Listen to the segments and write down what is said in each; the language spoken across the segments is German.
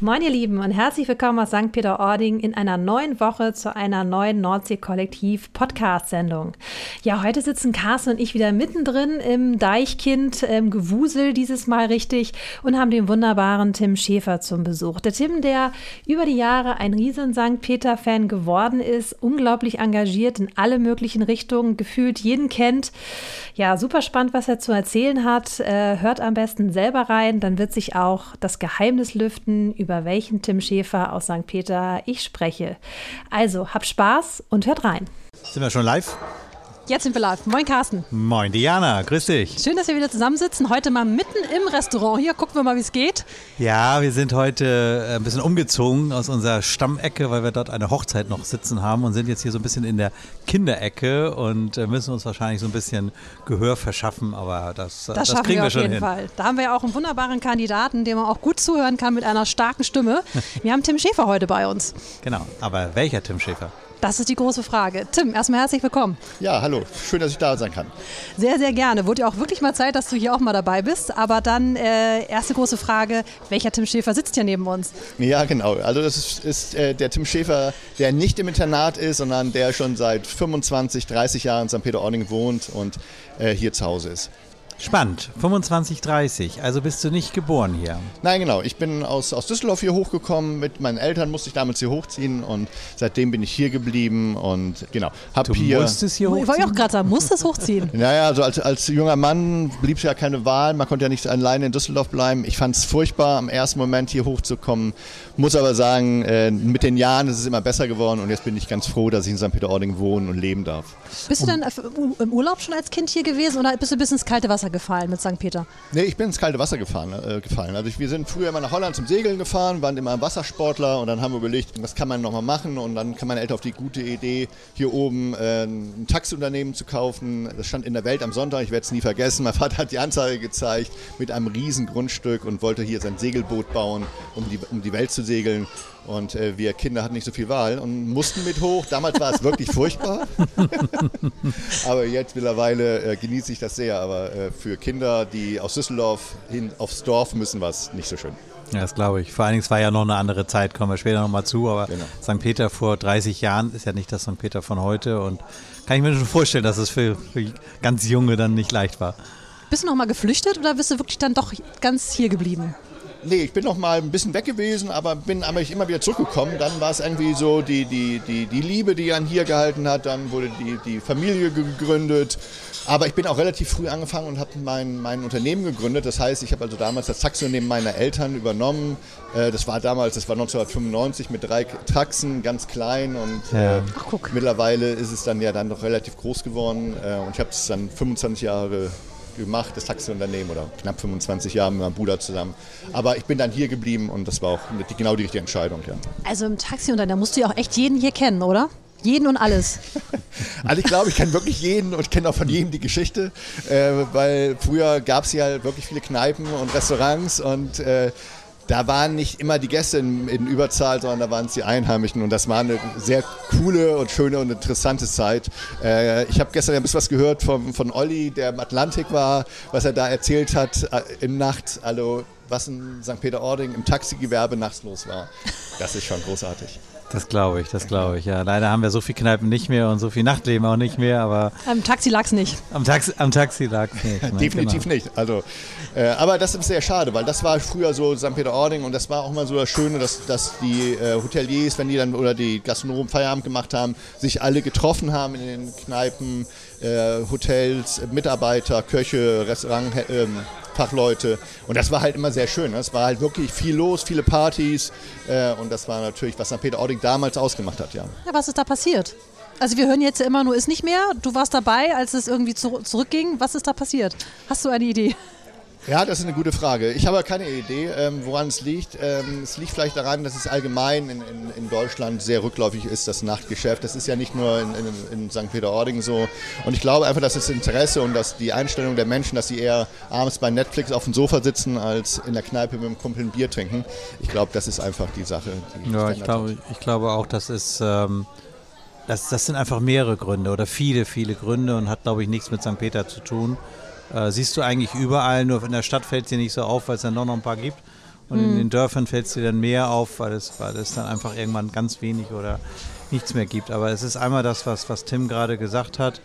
Moin ihr Lieben und herzlich willkommen aus St. Peter-Ording in einer neuen Woche zu einer neuen Nordsee-Kollektiv-Podcast-Sendung. Ja, heute sitzen Carsten und ich wieder mittendrin im Deichkind-Gewusel, dieses Mal richtig, und haben den wunderbaren Tim Schäfer zum Besuch. Der Tim, der über die Jahre ein riesen St. Peter-Fan geworden ist, unglaublich engagiert in alle möglichen Richtungen, gefühlt jeden kennt. Ja, super spannend, was er zu erzählen hat. Äh, hört am besten selber rein, dann wird sich auch das Geheimnis lüften, über welchen Tim Schäfer aus St. Peter ich spreche. Also, habt Spaß und hört rein. Sind wir schon live? Jetzt sind wir live. Moin Carsten. Moin Diana, grüß dich. Schön, dass wir wieder zusammensitzen. Heute mal mitten im Restaurant. Hier gucken wir mal, wie es geht. Ja, wir sind heute äh, ein bisschen umgezogen aus unserer Stammecke, weil wir dort eine Hochzeit noch sitzen haben und sind jetzt hier so ein bisschen in der Kinderecke und äh, müssen uns wahrscheinlich so ein bisschen Gehör verschaffen, aber das, äh, das, das kriegen wir, wir schon hin. auf jeden Fall. Da haben wir ja auch einen wunderbaren Kandidaten, dem man auch gut zuhören kann mit einer starken Stimme. Wir haben Tim Schäfer heute bei uns. Genau, aber welcher Tim Schäfer? Das ist die große Frage. Tim, erstmal herzlich willkommen. Ja, hallo. Schön, dass ich da sein kann. Sehr, sehr gerne. Wurde ja auch wirklich mal Zeit, dass du hier auch mal dabei bist. Aber dann äh, erste große Frage: Welcher Tim Schäfer sitzt hier neben uns? Ja, genau. Also, das ist, ist äh, der Tim Schäfer, der nicht im Internat ist, sondern der schon seit 25, 30 Jahren in St. Peter-Ording wohnt und äh, hier zu Hause ist. Spannend. 25, 30. Also bist du nicht geboren hier? Nein, genau. Ich bin aus, aus Düsseldorf hier hochgekommen. Mit meinen Eltern musste ich damals hier hochziehen und seitdem bin ich hier geblieben und genau. Hab du hier musstest hier hochziehen? Ich wollte auch gerade sagen, musstest hochziehen. Naja, also als, als junger Mann blieb es ja keine Wahl. Man konnte ja nicht alleine in Düsseldorf bleiben. Ich fand es furchtbar, am ersten Moment hier hochzukommen. Muss aber sagen, äh, mit den Jahren ist es immer besser geworden und jetzt bin ich ganz froh, dass ich in St. Peter-Ording wohnen und leben darf. Bist du dann im Urlaub schon als Kind hier gewesen oder bist du bis ins kalte Wasser gefallen mit St. Peter? Nee, ich bin ins kalte Wasser gefahren, äh, gefallen. Also ich, wir sind früher immer nach Holland zum Segeln gefahren, waren immer Wassersportler und dann haben wir überlegt, was kann man nochmal machen und dann kam meine Eltern auf die gute Idee, hier oben äh, ein Taxiunternehmen zu kaufen. Das stand in der Welt am Sonntag, ich werde es nie vergessen. Mein Vater hat die Anzeige gezeigt mit einem riesen Grundstück und wollte hier sein Segelboot bauen, um die, um die Welt zu segeln. Und äh, wir Kinder hatten nicht so viel Wahl und mussten mit hoch. Damals war es wirklich furchtbar. aber jetzt mittlerweile äh, genieße ich das sehr. Aber äh, für Kinder, die aus Düsseldorf hin aufs Dorf müssen, war es nicht so schön. Ja, das glaube ich. Vor allen Dingen, es war ja noch eine andere Zeit, kommen wir später nochmal zu. Aber genau. St. Peter vor 30 Jahren ist ja nicht das St. Peter von heute. Und kann ich mir schon vorstellen, dass es für, für ganz Junge dann nicht leicht war. Bist du nochmal geflüchtet oder bist du wirklich dann doch ganz hier geblieben? Nee, ich bin noch mal ein bisschen weg gewesen, aber bin aber immer wieder zurückgekommen. Dann war es irgendwie so die, die, die, die Liebe, die an hier gehalten hat. Dann wurde die, die Familie gegründet. Aber ich bin auch relativ früh angefangen und habe mein, mein Unternehmen gegründet. Das heißt, ich habe also damals das Taxiunternehmen meiner Eltern übernommen. Äh, das war damals, das war 1995 mit drei Taxen, ganz klein. Und ja. äh, Ach, mittlerweile ist es dann ja dann doch relativ groß geworden. Äh, und ich habe es dann 25 Jahre gemacht, das Taxiunternehmen oder knapp 25 Jahre mit meinem Bruder zusammen. Aber ich bin dann hier geblieben und das war auch die, genau die richtige Entscheidung. Ja. Also im Taxiunternehmen musst du ja auch echt jeden hier kennen, oder? Jeden und alles. also ich glaube, ich kenne wirklich jeden und ich kenne auch von jedem die Geschichte, äh, weil früher gab es ja wirklich viele Kneipen und Restaurants und äh, da waren nicht immer die Gäste in, in, Überzahl, sondern da waren es die Einheimischen und das war eine sehr coole und schöne und interessante Zeit. Äh, ich habe gestern ein bisschen was gehört vom, von Olli, der im Atlantik war, was er da erzählt hat äh, in Nacht, also was in St. Peter-Ording im Taxigewerbe nachts los war. Das ist schon großartig. Das glaube ich, das glaube ich. Ja, leider haben wir so viele Kneipen nicht mehr und so viel Nachtleben auch nicht mehr, aber. Am Taxi lag es nicht. Am Taxi, am Taxi lag es nicht. Ne? Definitiv genau. nicht. Also, äh, aber das ist sehr schade, weil das war früher so St. Peter-Ording und das war auch mal so das Schöne, dass, dass die äh, Hoteliers, wenn die dann oder die Gastronomen Feierabend gemacht haben, sich alle getroffen haben in den Kneipen, äh, Hotels, Mitarbeiter, Köche, Restaurant. Fachleute. Und das war halt immer sehr schön. Ne? Es war halt wirklich viel los, viele Partys. Äh, und das war natürlich, was St. Peter-Ording damals ausgemacht hat, ja. Ja, was ist da passiert? Also wir hören jetzt immer nur, ist nicht mehr. Du warst dabei, als es irgendwie zu, zurückging. Was ist da passiert? Hast du eine Idee? Ja, das ist eine gute Frage. Ich habe keine Idee, ähm, woran es liegt. Ähm, es liegt vielleicht daran, dass es allgemein in, in, in, Deutschland sehr rückläufig ist, das Nachtgeschäft. Das ist ja nicht nur in, in St. Peter-Ording so. Und ich glaube einfach, dass das Interesse und dass die Einstellung der Menschen, dass sie eher abends bei Netflix auf dem Sofa sitzen, als in der Kneipe mit dem Kumpel ein Bier trinken. Ich glaube, das ist einfach die Sache. Die ja, ich glaube, ich glaube auch, das ist... Ähm das, das sind einfach mehrere Gründe oder viele, viele Gründe und hat, glaube ich, nichts mit St. Peter zu tun. Äh, siehst du eigentlich überall, nur in der Stadt fällt es dir nicht so auf, weil es dann doch noch ein paar gibt. Und in den Dörfern fällt es dir dann mehr auf, weil es, weil es dann einfach irgendwann ganz wenig oder nichts mehr gibt. Aber es ist einmal das, was, was Tim gerade gesagt hat,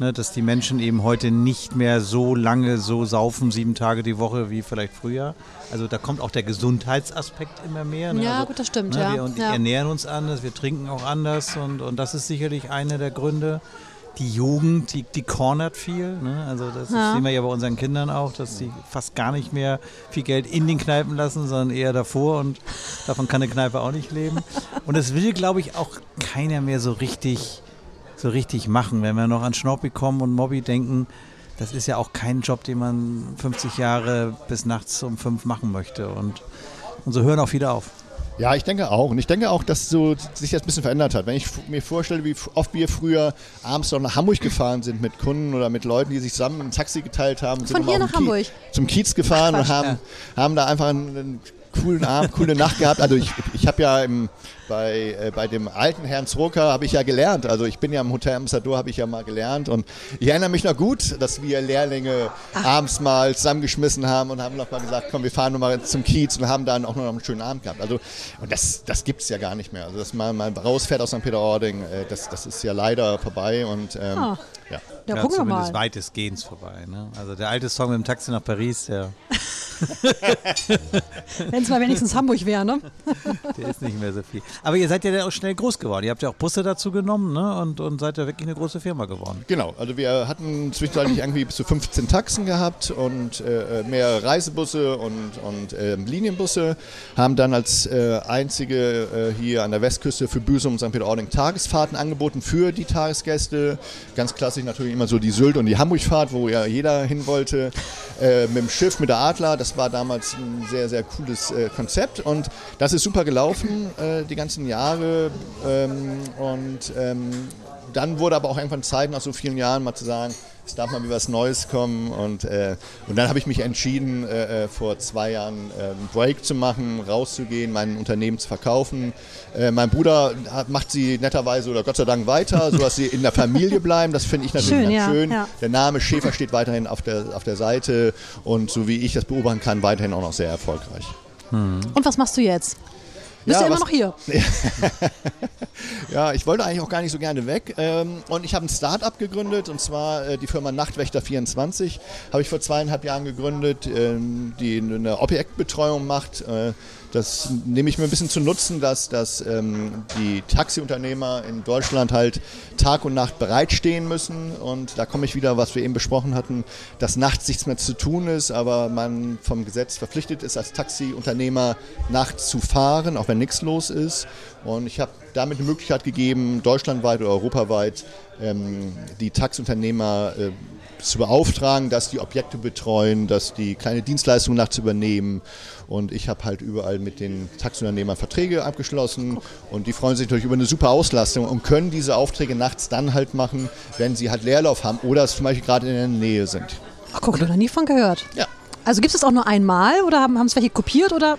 ne, dass die Menschen eben heute nicht mehr so lange so saufen, sieben Tage die Woche wie vielleicht früher. Also da kommt auch der Gesundheitsaspekt immer mehr. Ne? Ja, also, gut, das stimmt, ne, ja. Wir und Ja. ernähren uns anders, wir trinken auch anders und, und das ist sicherlich einer der Gründe. Die Jugend, die, die cornert viel. Ne? Also das Ja. sehen wir ja bei unseren Kindern auch, dass die fast gar nicht mehr viel Geld in den Kneipen lassen, sondern eher davor und davon kann eine Kneipe auch nicht leben. Und das will, glaube ich, auch keiner mehr so richtig, so richtig machen. Wenn wir noch an Schnorpi kommen und Mobby denken, das ist ja auch kein Job, den man 50 Jahre bis nachts um fünf machen möchte. Und, und so hören auch viele auf. Ja, ich denke auch. Und ich denke auch, dass so sich das ein bisschen verändert hat. Wenn ich mir vorstelle, wie oft wir früher abends noch nach Hamburg gefahren sind mit Kunden oder mit Leuten, die sich zusammen ein Taxi geteilt haben. sind Von hier nach Hamburg? Zum Kiez gefahren und haben, haben da einfach einen coolen Abend, coole Nacht gehabt. Also ich, ich habe ja im, bei, äh, bei dem alten Herrn Zrocker habe ich ja gelernt. Also ich bin ja im Hotel Ambassador, habe ich ja mal gelernt. Und ich erinnere mich noch gut, dass wir Lehrlinge abends mal zusammengeschmissen haben und haben noch mal gesagt, komm, wir fahren noch mal zum Kiez und haben dann auch noch einen schönen Abend gehabt. Also und das, das gibt es ja gar nicht mehr. Also dass man mal rausfährt aus St. Peter-Ording, äh, das, das ist ja leider vorbei. Und ähm, Ah. ja. Ja, gucken wir zumindest mal. weitestgehend vorbei. Ne? Also der alte Song mit dem Taxi nach Paris, der, Wenn es mal wenigstens Hamburg wäre, ne? der ist nicht mehr so viel. Aber ihr seid ja dann auch schnell groß geworden. Ihr habt ja auch Busse dazu genommen ne? und, und seid ja wirklich eine große Firma geworden. Genau, also wir hatten zwischenzeitlich irgendwie bis zu 15 Taxen gehabt und äh, mehr Reisebusse und, und ähm, Linienbusse, haben dann als äh, einzige äh, hier an der Westküste für Büsum und St. Peter-Ording Tagesfahrten angeboten für die Tagesgäste. Ganz klassisch natürlich immer so die Sylt und die Hamburgfahrt, wo ja jeder hin wollte. Äh, mit dem Schiff, mit der Adler, das war damals ein sehr, sehr cooles äh, Konzept und das ist super gelaufen äh, die ganzen Jahre ähm, und ähm, dann wurde aber auch irgendwann Zeit, nach so vielen Jahren mal zu sagen, es darf mal wieder was Neues kommen. Und, äh, und dann habe ich mich entschieden, äh, äh, vor zwei Jahren äh, einen Break zu machen, rauszugehen, mein Unternehmen zu verkaufen. Äh, mein Bruder hat, macht sie netterweise oder Gott sei Dank weiter, sodass sie in der Familie bleiben. Das finde ich natürlich Schön, ganz ja, schön. ja. Der Name Schäfer steht weiterhin auf der, auf der Seite und so wie ich das beobachten kann, weiterhin auch noch sehr erfolgreich. Und was machst du jetzt? Bist Ja, du immer noch hier? Ja, ich wollte eigentlich auch gar nicht so gerne weg. Ähm, und ich habe ein Start-up gegründet, und zwar äh, die Firma Nachtwächter24. Habe ich vor zweieinhalb Jahren gegründet, ähm, die eine Objektbetreuung macht. Äh, das nehme ich mir ein bisschen zu nutzen, dass, dass ähm, die Taxiunternehmer in Deutschland halt Tag und Nacht bereitstehen müssen. Und da komme ich wieder, was wir eben besprochen hatten, dass nachts nichts mehr zu tun ist, aber man vom Gesetz verpflichtet ist, als Taxiunternehmer nachts zu fahren, auch wenn nichts los ist. Und ich habe damit eine Möglichkeit gegeben, deutschlandweit oder europaweit ähm, die Taxiunternehmer äh, zu beauftragen, dass die Objekte betreuen, dass die kleine Dienstleistungen nachts übernehmen. Und ich habe halt überall mit den Taxiunternehmern Verträge abgeschlossen. Und die freuen sich natürlich über eine super Auslastung und können diese Aufträge nachts dann halt machen, wenn sie halt Leerlauf haben oder zum Beispiel gerade in der Nähe sind. Ach, guck, noch nie von gehört. Ja. Also gibt es das auch nur einmal oder haben es welche kopiert oder?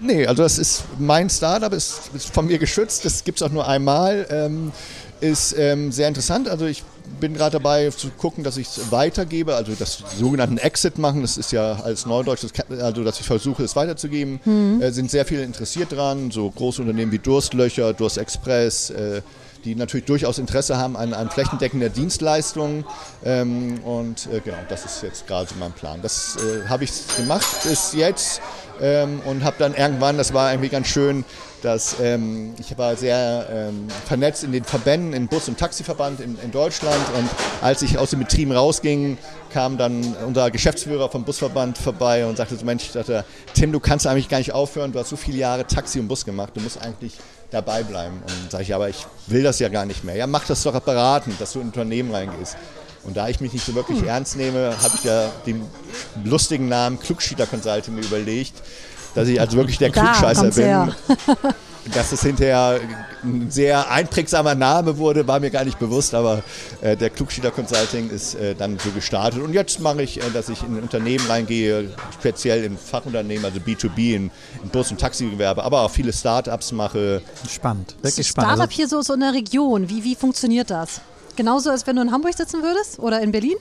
Nee, also das ist mein Startup, ist, ist von mir geschützt, das gibt es auch nur einmal. Ähm, ist ähm, sehr interessant. Also ich bin gerade dabei zu gucken, dass ich es weitergebe, also das sogenannten Exit machen. Das ist ja als Neudeutsch, also dass ich versuche, es weiterzugeben. Äh, sind sehr viele interessiert dran, so große Unternehmen wie Durstlöcher, Durstexpress. Äh, die natürlich durchaus Interesse haben an, an flächendeckender Dienstleistung. Ähm, und äh, genau, das ist jetzt gerade so mein Plan. Das äh, habe ich gemacht bis jetzt ähm, und habe dann irgendwann, das war irgendwie ganz schön, dass ähm, ich war sehr ähm, vernetzt in den Verbänden, im Bus- und Taxiverband in, in Deutschland und als ich aus dem Betrieb rausging, kam dann unser Geschäftsführer vom Busverband vorbei und sagte so, Mensch, dachte, Tim, du kannst eigentlich gar nicht aufhören, du hast so viele Jahre Taxi und Bus gemacht, du musst eigentlich dabei bleiben. Und sage ich, aber ich will das ja gar nicht mehr. Ja, mach das doch beratend, dass du in ein Unternehmen reingehst. Und da ich mich nicht so wirklich ernst nehme, habe ich ja den lustigen Namen Klugschieter Consulting mir überlegt, dass ich also wirklich der Klugscheißer bin. her. Dass es hinterher ein sehr einprägsamer Name wurde, war mir gar nicht bewusst, aber äh, der Klugschieter Consulting ist äh, dann so gestartet. Und jetzt mache ich, äh, dass ich in ein Unternehmen reingehe, speziell in Fachunternehmen, also B2B, in, in Bus- und Taxigewerbe, aber auch viele Startups mache. Spannend, wirklich Das spannend. Startup Also, hier so, so in der Region, wie, wie funktioniert das? Genauso, als wenn du in Hamburg sitzen würdest oder in Berlin?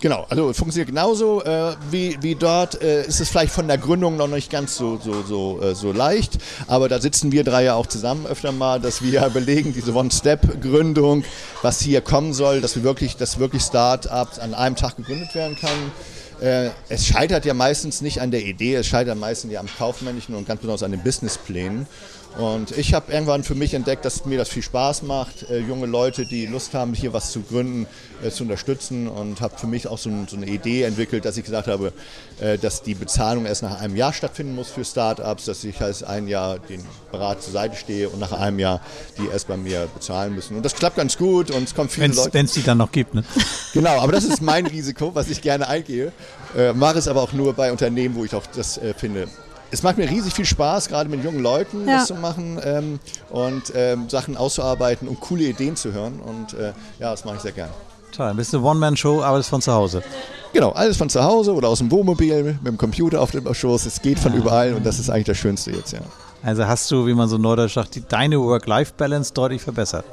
Genau, also funktioniert genauso äh, wie, wie dort. Äh, ist es vielleicht von der Gründung noch nicht ganz so, so, so, äh, so leicht, aber da sitzen wir drei ja auch zusammen öfter mal, dass wir ja belegen, diese One-Step-Gründung, was hier kommen soll, dass wir wirklich, wirklich Start-ups an einem Tag gegründet werden kann. Äh, es scheitert ja meistens nicht an der Idee, es scheitert meistens ja am Kaufmännischen und ganz besonders an den Businessplänen. Und ich habe irgendwann für mich entdeckt, dass mir das viel Spaß macht, äh, junge Leute, die Lust haben, hier was zu gründen, äh, zu unterstützen und habe für mich auch so, ein, so, eine Idee entwickelt, dass ich gesagt habe, äh, dass die Bezahlung erst nach einem Jahr stattfinden muss für Startups, dass ich halt ein Jahr den Berat zur Seite stehe und nach einem Jahr die erst bei mir bezahlen müssen. Und das klappt ganz gut und es kommt viele wenn's, Leute. Wenn es die dann noch gibt, ne? Genau, aber das ist mein Risiko, was ich gerne eingehe. Äh, mache es aber auch nur bei Unternehmen, wo ich auch das äh, finde, es macht mir riesig viel Spaß, gerade mit jungen Leuten ja. das zu machen ähm, und ähm, Sachen auszuarbeiten und coole Ideen zu hören. Und äh, ja, das mache ich sehr gern. Toll, bist du One-Man-Show, arbeitest von zu Hause? Genau, alles von zu Hause oder aus dem Wohnmobil mit dem Computer auf dem Schoß. Es geht von ja. überall und das ist eigentlich das Schönste jetzt, ja. Also hast du, wie man so neudeutsch sagt, deine Work-Life-Balance deutlich verbessert.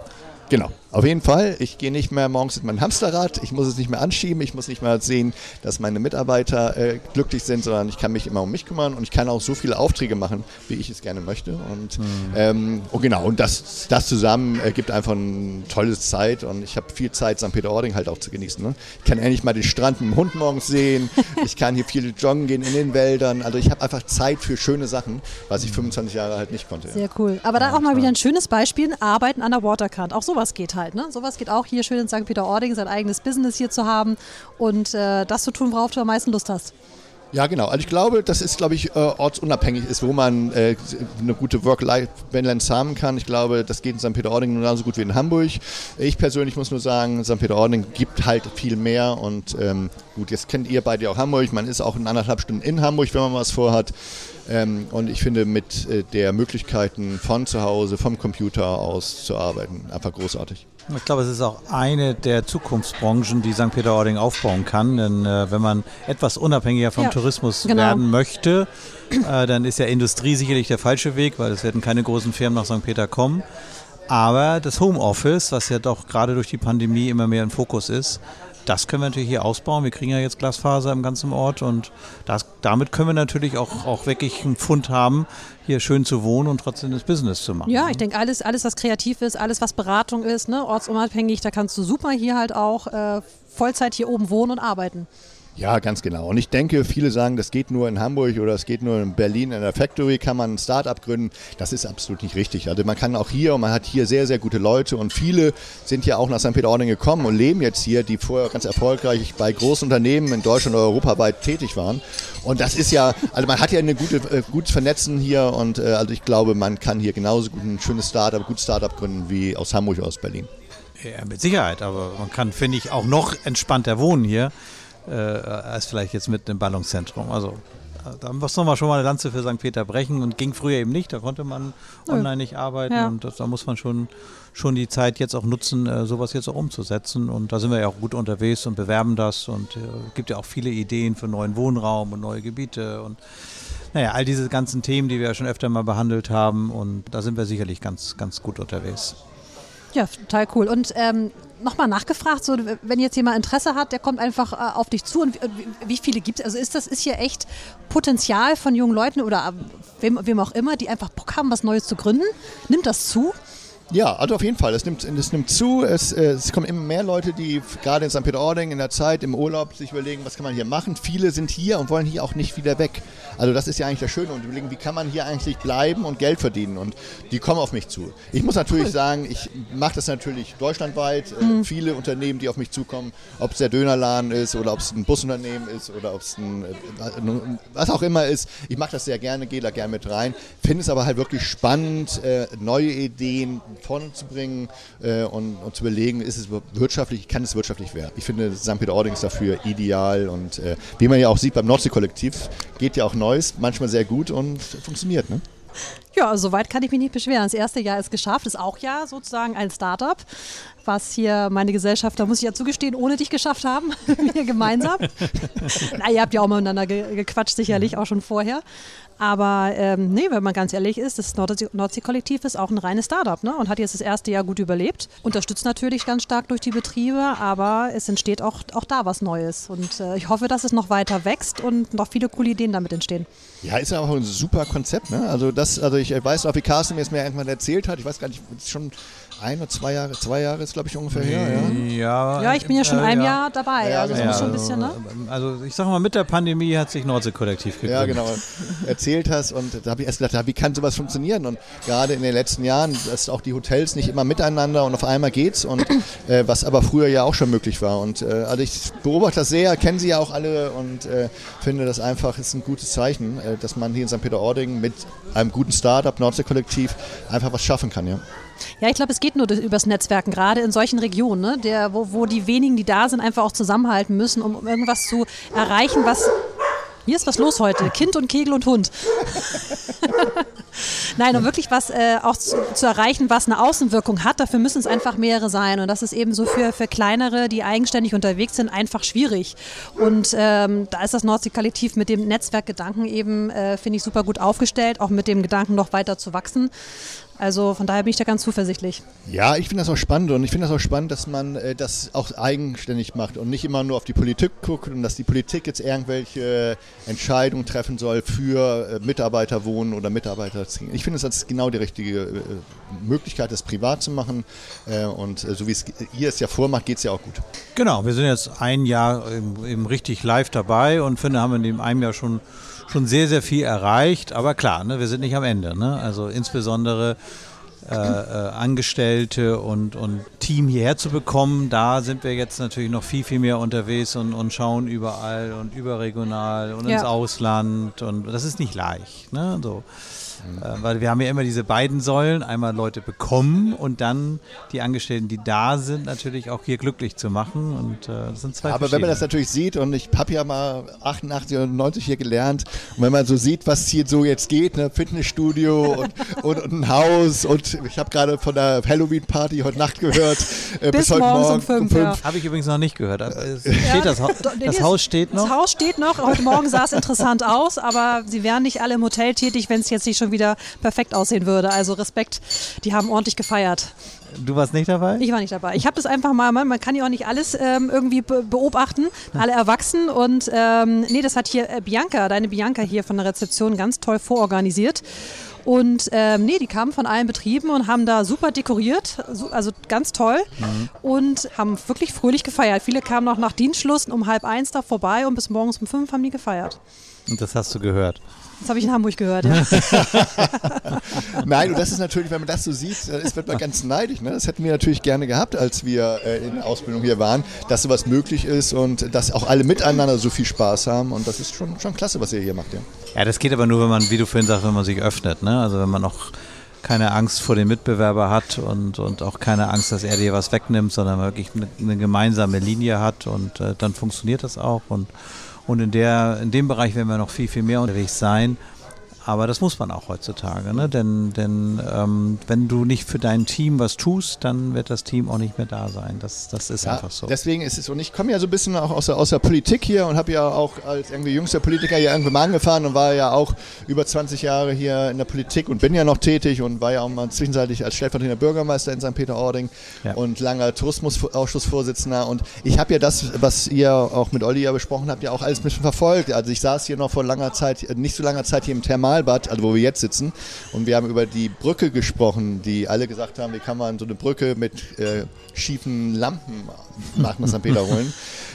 Genau, auf jeden Fall. Ich gehe nicht mehr morgens mit meinem Hamsterrad. Ich muss es nicht mehr anschieben. Ich muss nicht mehr sehen, dass meine Mitarbeiter äh, glücklich sind, sondern ich kann mich immer um mich kümmern und ich kann auch so viele Aufträge machen, wie ich es gerne möchte. Und, mhm. ähm, und genau, und das, das zusammen äh, gibt einfach eine tolle Zeit und ich habe viel Zeit, St. Peter-Ording halt auch zu genießen. Ne? Ich kann endlich mal den Strand mit dem Hund morgens sehen. ich kann hier viele joggen gehen in den Wäldern. Also ich habe einfach Zeit für schöne Sachen, was ich 25 Jahre halt nicht konnte. Sehr cool. Aber da auch mal wieder ein schönes Beispiel, Arbeiten an der Waterkant. Auch so sowas geht halt. Ne? Sowas geht auch hier schön in St. Peter-Ording, sein eigenes Business hier zu haben und äh, das zu tun, worauf du am meisten Lust hast. Ja, genau. Also ich glaube, das ist, glaube ich, äh, ortsunabhängig ist, wo man äh, eine gute Work-Life-Balance haben kann. Ich glaube, das geht in St. Peter-Ording genauso gut wie in Hamburg. Ich persönlich muss nur sagen, St. Peter-Ording gibt halt viel mehr und ähm, gut, jetzt kennt ihr beide auch Hamburg. Man ist auch in anderthalb Stunden in Hamburg, wenn man was vorhat. Ähm, und ich finde, mit äh, der Möglichkeiten von zu Hause, vom Computer aus zu arbeiten, einfach großartig. Ich glaube, es ist auch eine der Zukunftsbranchen, die St. Peter-Ording aufbauen kann. Denn äh, wenn man etwas unabhängiger vom ja, Tourismus genau. werden möchte, äh, dann ist ja Industrie sicherlich der falsche Weg, weil es werden keine großen Firmen nach St. Peter kommen. Aber das Homeoffice, was ja doch gerade durch die Pandemie immer mehr im Fokus ist, das können wir natürlich hier ausbauen. Wir kriegen ja jetzt Glasfaser im ganzen Ort und das, damit können wir natürlich auch, auch wirklich einen Pfund haben, hier schön zu wohnen und trotzdem das Business zu machen. Ja, ich denke, alles, alles, was kreativ ist, alles, was Beratung ist, ne, ortsunabhängig, da kannst du super hier halt auch äh, Vollzeit hier oben wohnen und arbeiten. Ja, ganz genau. Und ich denke, viele sagen, das geht nur in Hamburg oder es geht nur in Berlin in der Factory, kann man ein Start-up gründen. Das ist absolut nicht richtig. Also man kann auch hier, und man hat hier sehr, sehr gute Leute und viele sind ja auch nach St. Peter-Ording gekommen und leben jetzt hier, die vorher ganz erfolgreich bei großen Unternehmen in Deutschland oder europaweit tätig waren. Und das ist ja, also man hat ja eine gute, äh, gutes Vernetzen hier und äh, also ich glaube, man kann hier genauso gut ein schönes Start-up, ein Start-up gründen wie aus Hamburg oder aus Berlin. Ja, mit Sicherheit, aber man kann, finde ich, auch noch entspannter wohnen hier äh, als vielleicht jetzt mit einem Ballungszentrum. Also äh, da muss man schon mal eine Lanze für St. Peter brechen und ging früher eben nicht. Da konnte man online nicht arbeiten ja. und das, da muss man schon, schon die Zeit jetzt auch nutzen, äh, sowas jetzt auch umzusetzen. Und da sind wir ja auch gut unterwegs und bewerben das und es äh, gibt ja auch viele Ideen für neuen Wohnraum und neue Gebiete und naja, all diese ganzen Themen, die wir ja schon öfter mal behandelt haben und da sind wir sicherlich ganz, ganz gut unterwegs. Ja, total cool. Und ähm, nochmal nachgefragt, so, wenn jetzt jemand Interesse hat, der kommt einfach äh, auf dich zu. Und wie, wie viele gibt es? Also ist das ist hier echt Potenzial von jungen Leuten oder äh, wem, wem auch immer, die einfach Bock haben, was Neues zu gründen? Nimmt das zu? Ja, also auf jeden Fall. Es nimmt, es nimmt zu. Es, äh, es kommen immer mehr Leute, die gerade in St. Peter-Ording in der Zeit im Urlaub sich überlegen, was kann man hier machen. Viele sind hier und wollen hier auch nicht wieder weg. Also das ist ja eigentlich das Schöne und überlegen, wie kann man hier eigentlich bleiben und Geld verdienen. Und die kommen auf mich zu. Ich muss natürlich cool. sagen, ich mache das natürlich deutschlandweit. Äh, mhm. viele Unternehmen, die auf mich zukommen, ob es der Dönerladen ist oder ob es ein Busunternehmen ist oder ob es ein, äh, was auch immer ist. Ich mache das sehr gerne, gehe da gerne mit rein. Finde es aber halt wirklich spannend, neue Ideen, vorne zu bringen äh, und, und, zu überlegen, ist es wirtschaftlich, kann es wirtschaftlich werden. Ich finde St. Peter-Ording ist dafür ideal und äh, wie man ja auch sieht beim Nordsee-Kollektiv, geht ja auch Neues, manchmal sehr gut und funktioniert. Ne? Ja, soweit kann ich mich nicht beschweren. Das erste Jahr ist geschafft, ist auch ja sozusagen ein Startup, was hier meine Gesellschaft, da muss ich ja zugestehen, ohne dich geschafft haben, wir gemeinsam. Na, ihr habt ja auch miteinander ge gequatscht, sicherlich auch schon vorher. Aber ähm, nee, wenn man ganz ehrlich ist, das Nordsee-Kollektiv ist auch ein reines Startup ne? und hat jetzt das erste Jahr gut überlebt. Unterstützt natürlich ganz stark durch die Betriebe, aber es entsteht auch, auch da was Neues. Und äh, ich hoffe, dass es noch weiter wächst und noch viele coole Ideen damit entstehen. Ja, ist ja auch ein super Konzept. Ne? Also, das, also ich weiß noch, wie Carsten mir es mir irgendwann erzählt hat. Ich weiß gar nicht, schon ein oder zwei Jahre, zwei Jahre ist glaube ich ungefähr her. Ja? Ja, ja ich bin ja schon äh, ein ja. Jahr dabei. Ja, also, genau. schon ein bisschen, ne? Also ich sag mal, mit der Pandemie hat sich Nordsee-Kollektiv gegründet. Ja, genau. Erzählt hast und da habe ich erst gedacht, wie kann sowas funktionieren? Und gerade in den letzten Jahren, dass auch die Hotels nicht immer miteinander und auf einmal geht's und äh, was aber früher ja auch schon möglich war. Und äh, also ich beobachte das sehr, kenne sie ja auch alle und äh, finde das einfach ist ein gutes Zeichen, äh, dass man hier in St. Peter-Ording mit einem guten Startup, Nordsee-Kollektiv, einfach was schaffen kann, ja. Ja, ich glaube, es geht nur übers Netzwerken, gerade in solchen Regionen, ne? Der, wo, wo die wenigen, die da sind, einfach auch zusammenhalten müssen, um, um irgendwas zu erreichen, was. Hier ist was los heute. Kind und Kegel und Hund. Nein, um wirklich was äh, auch zu, zu erreichen, was eine Außenwirkung hat, dafür müssen es einfach mehrere sein. Und das ist eben so für, für kleinere, die eigenständig unterwegs sind, einfach schwierig. Und ähm, da ist das Nordsee-Kollektiv mit dem Netzwerkgedanken eben, äh, finde ich, super gut aufgestellt, auch mit dem Gedanken, noch weiter zu wachsen. Also von daher bin ich da ganz zuversichtlich. Ja, ich finde das auch spannend und ich finde das auch spannend, dass man äh, das auch eigenständig macht und nicht immer nur auf die Politik guckt und dass die Politik jetzt irgendwelche Entscheidungen treffen soll für äh, Mitarbeiterwohnen oder Mitarbeiter. Ich finde, das ist genau die richtige äh, Möglichkeit, das privat zu machen äh, und äh, so wie es ihr es ja vormacht, geht es ja auch gut. Genau, wir sind jetzt ein Jahr eben, richtig live dabei und finde, haben in dem einem Jahr schon, schon sehr, sehr viel erreicht. Aber klar, ne, wir sind nicht am Ende. Ne? Also insbesondere äh, äh, Angestellte und, und Team hierher zu bekommen, da sind wir jetzt natürlich noch viel, viel mehr unterwegs und, und schauen überall und überregional und Ja. ins Ausland. Und das ist nicht leicht. Ne? So. Äh, Weil wir haben ja immer diese beiden Säulen, einmal Leute bekommen und dann die Angestellten, die da sind, natürlich auch hier glücklich zu machen. Und äh, das sind zwei Aber wenn man das natürlich sieht, und ich habe ja mal 88 und 90 hier gelernt, und wenn man so sieht, was hier so jetzt geht, ne, Fitnessstudio und, und, und ein Haus, und ich habe gerade von der Halloween-Party heute Nacht gehört, äh, bis, Bis heute morgens Morgen um fünf, ja. Habe ich übrigens noch nicht gehört. Es steht das, Ha- Nee, das nee, Haus steht noch. Das Haus steht noch. Heute Morgen sah es interessant aus, aber sie wären nicht alle im Hotel tätig, wenn es jetzt nicht schon wieder perfekt aussehen würde. Also Respekt, die haben ordentlich gefeiert. Du warst nicht dabei? Ich war nicht dabei. Ich habe das einfach mal, man kann ja auch nicht alles ähm, irgendwie be beobachten, alle erwachsen. Und ähm, nee, das hat hier äh, Bianca, deine Bianca hier von der Rezeption ganz toll vororganisiert. Und ähm, nee, die kamen von allen Betrieben und haben da super dekoriert, also ganz toll und haben wirklich fröhlich gefeiert. Viele kamen noch nach Dienstschluss um halb eins da vorbei und bis morgens um fünf haben die gefeiert. Und das hast du gehört. Das habe ich in Hamburg gehört, ja. Nein, und das ist natürlich, wenn man das so sieht, dann ist, wird man ganz neidisch. Ne? Das hätten wir natürlich gerne gehabt, als wir äh, in der Ausbildung hier waren, dass sowas möglich ist und dass auch alle miteinander so viel Spaß haben. Und das ist schon, schon klasse, was ihr hier macht. Ja. Ja, das geht aber nur, wenn man, wie du vorhin sagst, wenn man sich öffnet. Ne? Also wenn man auch keine Angst vor dem Mitbewerber hat und, und auch keine Angst, dass er dir was wegnimmt, sondern wirklich eine, eine gemeinsame Linie hat und äh, dann funktioniert das auch. Und, und in, der, in dem Bereich werden wir noch viel, viel mehr unterwegs sein. Aber das muss man auch heutzutage, ne? denn, denn ähm, wenn du nicht für dein Team was tust, dann wird das Team auch nicht mehr da sein. Das, das ist Ja, einfach so. Deswegen ist es, und ich komme ja so ein bisschen auch aus der, aus der Politik hier und habe ja auch als irgendwie jüngster Politiker hier irgendwann mal angefahren und war ja auch über 20 Jahre hier in der Politik und bin ja noch tätig und war ja auch mal zwischenzeitlich als stellvertretender Bürgermeister in St. Peter-Ording Ja. und langer Tourismusausschussvorsitzender. Und ich habe ja das, was ihr auch mit Olli ja besprochen habt, ja auch alles ein bisschen verfolgt. Also ich saß hier noch vor langer Zeit, nicht so langer Zeit hier im Thermalbad, also wo wir jetzt sitzen. Und wir haben über die Brücke gesprochen, die alle gesagt haben, wie kann man so eine Brücke mit äh, schiefen Lampen nach St. Peter holen.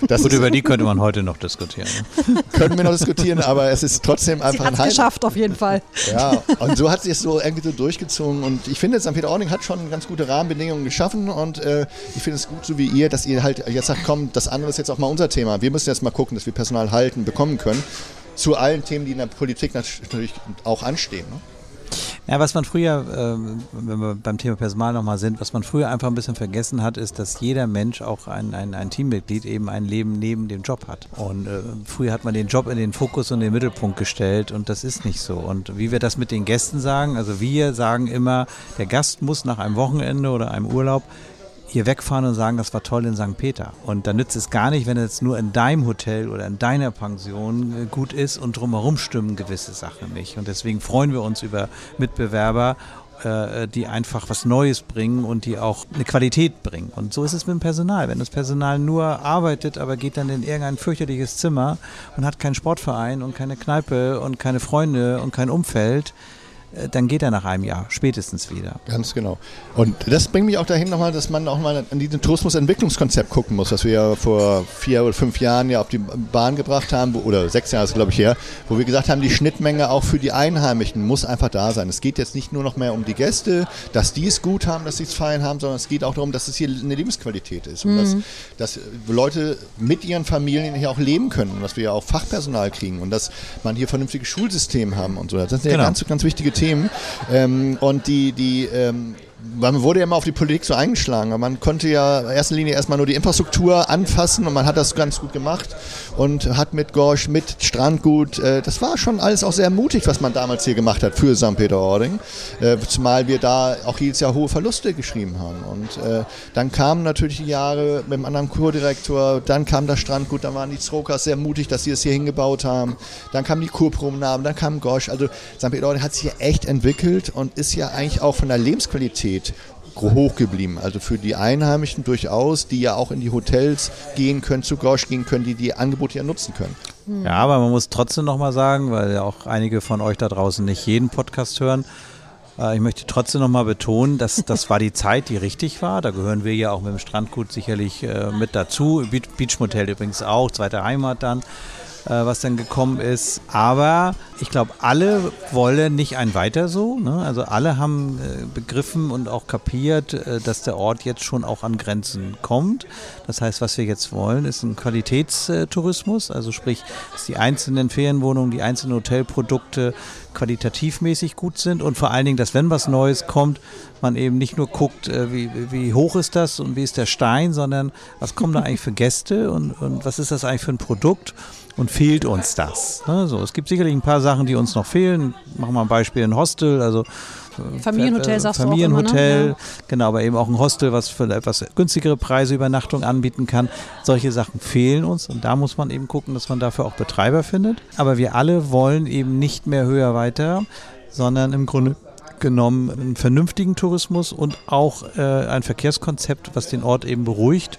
Das Gut, über die könnte man heute noch diskutieren. Ne? können wir noch diskutieren, aber es ist trotzdem Sie einfach hat ein es Highlight. geschafft, auf jeden Fall. Ja, und so hat sich es so irgendwie so durchgezogen. Und ich finde, St. Peter-Ording hat schon ganz gute Rahmenbedingungen geschaffen. Und äh, ich finde es gut, so wie ihr, dass ihr halt jetzt sagt, komm, das andere ist jetzt auch mal unser Thema. Wir müssen jetzt mal gucken, dass wir Personal halten, bekommen können. Zu allen Themen, die in der Politik natürlich auch anstehen. Ne? Ja, was man früher, äh, wenn wir beim Thema Personal nochmal sind, was man früher einfach ein bisschen vergessen hat, ist, dass jeder Mensch auch ein, ein, ein Teammitglied eben ein Leben neben dem Job hat. Und äh, früher hat man den Job in den Fokus und den Mittelpunkt gestellt und das ist nicht so. Und wie wir das mit den Gästen sagen, also wir sagen immer, der Gast muss nach einem Wochenende oder einem Urlaub hier wegfahren und sagen, das war toll in St. Peter. Und dann nützt es gar nicht, wenn es nur in deinem Hotel oder in deiner Pension äh, gut ist und drumherum stimmen gewisse Sachen nicht. Und deswegen freuen wir uns über Mitbewerber äh, die einfach was Neues bringen und die auch eine Qualität bringen. Und so ist es mit dem Personal. Wenn das Personal nur arbeitet, aber geht dann in irgendein fürchterliches Zimmer und hat keinen Sportverein und keine Kneipe und keine Freunde und kein Umfeld, dann geht er nach einem Jahr spätestens wieder. Ganz genau. Und das bringt mich auch dahin nochmal, dass man auch mal an diesem Tourismusentwicklungskonzept gucken muss, was wir ja vor vier oder fünf Jahren ja auf die Bahn gebracht haben, oder sechs Jahre ist glaube ich her, wo wir gesagt haben, die Schnittmenge auch für die Einheimischen muss einfach da sein. Es geht jetzt nicht nur noch mehr um die Gäste, dass die es gut haben, dass sie es fein haben, sondern es geht auch darum, dass es hier eine Lebensqualität ist und mhm. dass, dass Leute mit ihren Familien hier auch leben können und dass wir ja auch Fachpersonal kriegen und dass man hier vernünftiges Schulsystem haben und so. Das sind ja genau. ganz, ganz wichtige Themen. Ähm, und die, die ähm, man wurde ja immer auf die Politik so eingeschlagen. Man konnte ja in erster Linie erstmal nur die Infrastruktur anfassen und man hat das ganz gut gemacht und hat mit Gorsch, mit Strandgut, äh, das war schon alles auch sehr mutig, was man damals hier gemacht hat für St. Peter-Ording. Äh, zumal wir da auch jedes Jahr hohe Verluste geschrieben haben. Und äh, dann kamen natürlich die Jahre mit dem anderen Kurdirektor, dann kam das Strandgut, dann waren die Zrokers sehr mutig, dass sie es hier hingebaut haben. Dann kamen die Kurpromenaden, dann kam Gorsch. Also St. Peter-Ording hat sich hier echt entwickelt und ist ja eigentlich auch von der Lebensqualität hoch geblieben. Also für die Einheimischen durchaus, die ja auch in die Hotels gehen können, zu Gosch gehen können, die die Angebote ja nutzen können. Ja, aber man muss trotzdem nochmal sagen, weil ja auch einige von euch da draußen nicht jeden Podcast hören, äh, ich möchte trotzdem nochmal betonen, dass das war die Zeit, die richtig war. Da gehören wir ja auch mit dem Strandgut sicherlich äh, mit dazu. Beach Motel übrigens auch, zweite Heimat dann. Äh, was dann gekommen ist. Aber ich glaube, alle wollen nicht ein weiter so. Ne? Also alle haben äh, begriffen und auch kapiert, äh, dass der Ort jetzt schon auch an Grenzen kommt. Das heißt, was wir jetzt wollen, ist ein Qualitätstourismus. Also sprich, dass die einzelnen Ferienwohnungen, die einzelnen Hotelprodukte qualitativmäßig gut sind und vor allen Dingen, dass wenn was Neues kommt, man eben nicht nur guckt, wie, wie hoch ist das und wie ist der Stein, sondern was kommen da eigentlich für Gäste und, und was ist das eigentlich für ein Produkt und fehlt uns das. Ne? So, es gibt sicherlich ein paar Sachen, die uns noch fehlen. Machen wir ein Beispiel, ein Hostel, also äh, Familienhotel äh, sagst Familienhotel, du auch immer, ne? genau, aber eben auch ein Hostel, was für etwas günstigere Preise Übernachtung anbieten kann. Solche Sachen fehlen uns und da muss man eben gucken, dass man dafür auch Betreiber findet. Aber wir alle wollen eben nicht mehr höher weiter, sondern im Grunde genommen einen vernünftigen Tourismus und auch äh, ein Verkehrskonzept, was den Ort eben beruhigt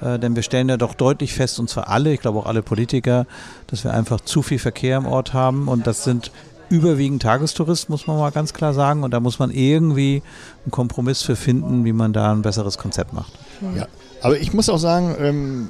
äh, denn wir stellen ja doch deutlich fest, und zwar alle, ich glaube auch alle Politiker, dass wir einfach zu viel Verkehr im Ort haben und das sind überwiegend Tagestouristen, muss man mal ganz klar sagen. Und da muss man irgendwie einen Kompromiss für finden, wie man da ein besseres Konzept macht. Ja, aber ich muss auch sagen, ähm,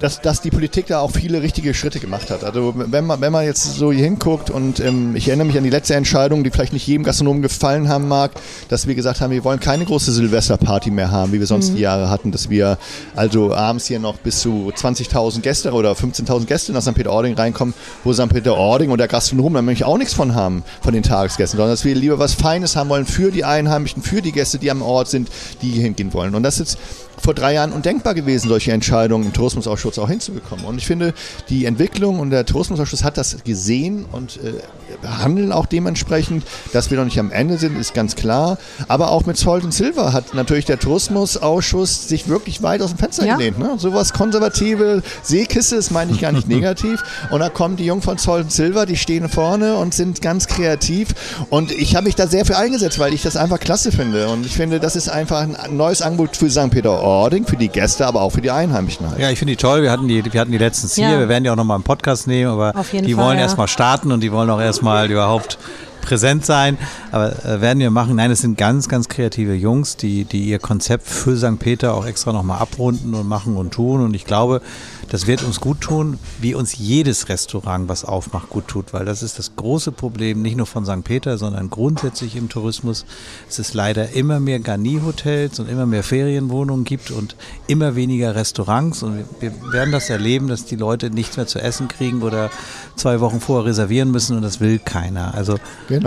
dass, dass die Politik da auch viele richtige Schritte gemacht hat. Also wenn man, wenn man jetzt so hier hinguckt und ähm, ich erinnere mich an die letzte Entscheidung, die vielleicht nicht jedem Gastronomen gefallen haben mag, dass wir gesagt haben, wir wollen keine große Silvesterparty mehr haben, wie wir sonst mhm. die Jahre hatten, dass wir also abends hier noch bis zu 20.000 Gäste oder 15.000 Gäste nach St. Peter-Ording reinkommen, wo St. Peter-Ording und der Gastronom dann nämlich auch nichts von haben, von den Tagesgästen, sondern dass wir lieber was Feines haben wollen für die Einheimischen, für die Gäste, die am Ort sind, die hier hingehen wollen. Und das ist vor drei Jahren undenkbar gewesen, solche Entscheidungen im Tourismusausschuss auch hinzubekommen. Und ich finde, die Entwicklung und der Tourismusausschuss hat das gesehen und äh, handeln auch dementsprechend. Dass wir noch nicht am Ende sind, ist ganz klar. Aber auch mit Zolt und Silver hat natürlich der Tourismusausschuss sich wirklich weit aus dem Fenster ja. gelehnt. Ne? Sowas konservative Seekiste, das meine ich gar nicht negativ. Und da kommen die Jungen von Zolt und Silver, die stehen vorne und sind ganz kreativ. Und ich habe mich da sehr für eingesetzt, weil ich das einfach klasse finde. Und ich finde, das ist einfach ein neues Angebot für St. Peter Ording, für die Gäste, aber auch für die Einheimischen halt. Ja, ich finde die toll. Wir hatten die, wir hatten die letzten hier. Ja. Wir werden die auch nochmal im Podcast nehmen, aber die Fall, wollen ja. erstmal starten und die wollen auch erstmal überhaupt präsent sein. Aber äh, werden wir machen. Nein, es sind ganz, ganz kreative Jungs, die, die ihr Konzept für St. Peter auch extra nochmal abrunden und machen und tun. Und ich glaube, das wird uns gut tun, wie uns jedes Restaurant, was aufmacht, gut tut, weil das ist das große Problem, nicht nur von St. Peter, sondern grundsätzlich im Tourismus. Es ist leider immer mehr Garni-Hotels und immer mehr Ferienwohnungen gibt und immer weniger Restaurants. Und wir werden das erleben, dass die Leute nichts mehr zu essen kriegen oder zwei Wochen vorher reservieren müssen und das will keiner. Also genau.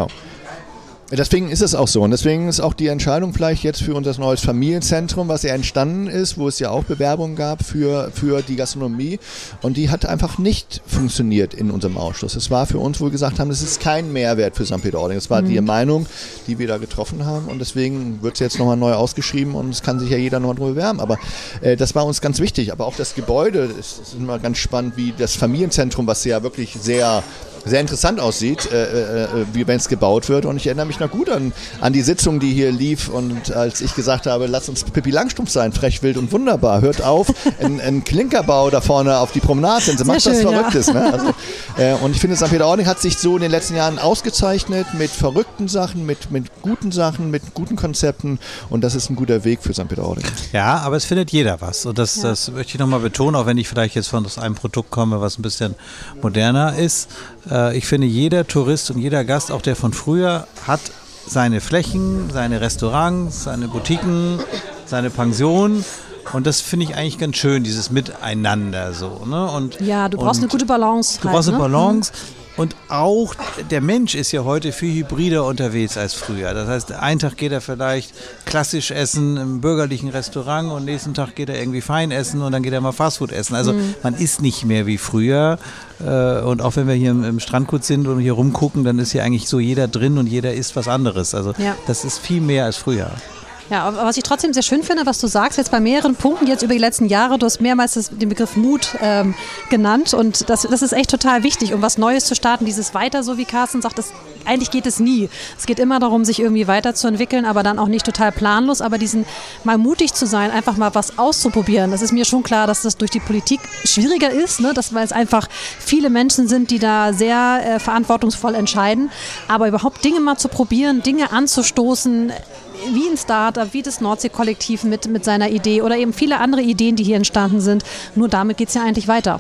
Deswegen ist es auch so. Und deswegen ist auch die Entscheidung vielleicht jetzt für unser neues Familienzentrum, was ja entstanden ist, wo es ja auch Bewerbungen gab für, für die Gastronomie. Und die hat einfach nicht funktioniert in unserem Ausschuss. Es war für uns, wo wir gesagt haben, das ist kein Mehrwert für St. Peter-Ording. Das war mhm. die Meinung, die wir da getroffen haben. Und deswegen wird es jetzt nochmal neu ausgeschrieben und es kann sich ja jeder nochmal drüber bewerben. Aber äh, das war uns ganz wichtig. Aber auch das Gebäude ist, ist immer ganz spannend, wie das Familienzentrum, was ja wirklich sehr sehr interessant aussieht, äh, äh, wie wenn es gebaut wird. Und ich erinnere mich noch gut an, an die Sitzung, die hier lief und als ich gesagt habe, lass uns Pippi Langstrumpf sein, frech, wild und wunderbar. Hört auf, ein, ein Klinkerbau da vorne auf die Promenade sind. Macht was Verrücktes. Ja. Ne? Also, äh, und ich finde, St. Peter-Ording hat sich so in den letzten Jahren ausgezeichnet mit verrückten Sachen, mit, mit guten Sachen, mit guten Konzepten. Und das ist ein guter Weg für St. Peter-Ording. Ja, aber es findet jeder was. Und das, ja. das möchte ich nochmal betonen, auch wenn ich vielleicht jetzt von einem Produkt komme, was ein bisschen moderner ist. Äh, ich finde, jeder Tourist und jeder Gast, auch der von früher, hat seine Flächen, seine Restaurants, seine Boutiquen, seine Pension. Und das finde ich eigentlich ganz schön, dieses Miteinander so. Ne? Und, ja, du brauchst eine gute Balance. Du halt, brauchst eine ne? Balance. Mhm. Und auch der Mensch ist ja heute viel hybrider unterwegs als früher. Das heißt, einen Tag geht er vielleicht klassisch essen im bürgerlichen Restaurant und nächsten Tag geht er irgendwie fein essen und dann geht er mal Fastfood essen. Also mhm. man ist nicht mehr wie früher. Äh, und auch wenn wir hier im Strandgut sind und hier rumgucken, dann ist hier eigentlich so jeder drin und jeder isst was anderes. Also ja. das ist viel mehr als früher. Ja, aber was ich trotzdem sehr schön finde, was du sagst, jetzt bei mehreren Punkten jetzt über die letzten Jahre, du hast mehrmals das, den Begriff Mut ähm, genannt und das, das ist echt total wichtig, um was Neues zu starten, dieses weiter, so wie Carsten sagt, das, eigentlich geht es nie. Es geht immer darum, sich irgendwie weiterzuentwickeln, aber dann auch nicht total planlos, aber diesen mal mutig zu sein, einfach mal was auszuprobieren. Das ist mir schon klar, dass das durch die Politik schwieriger ist, ne? das, weil es einfach viele Menschen sind, die da sehr äh, verantwortungsvoll entscheiden, aber überhaupt Dinge mal zu probieren, Dinge anzustoßen, wie ein Startup, wie das Nordsee-Kollektiv mit, mit seiner Idee oder eben viele andere Ideen, die hier entstanden sind. Nur damit geht es ja eigentlich weiter.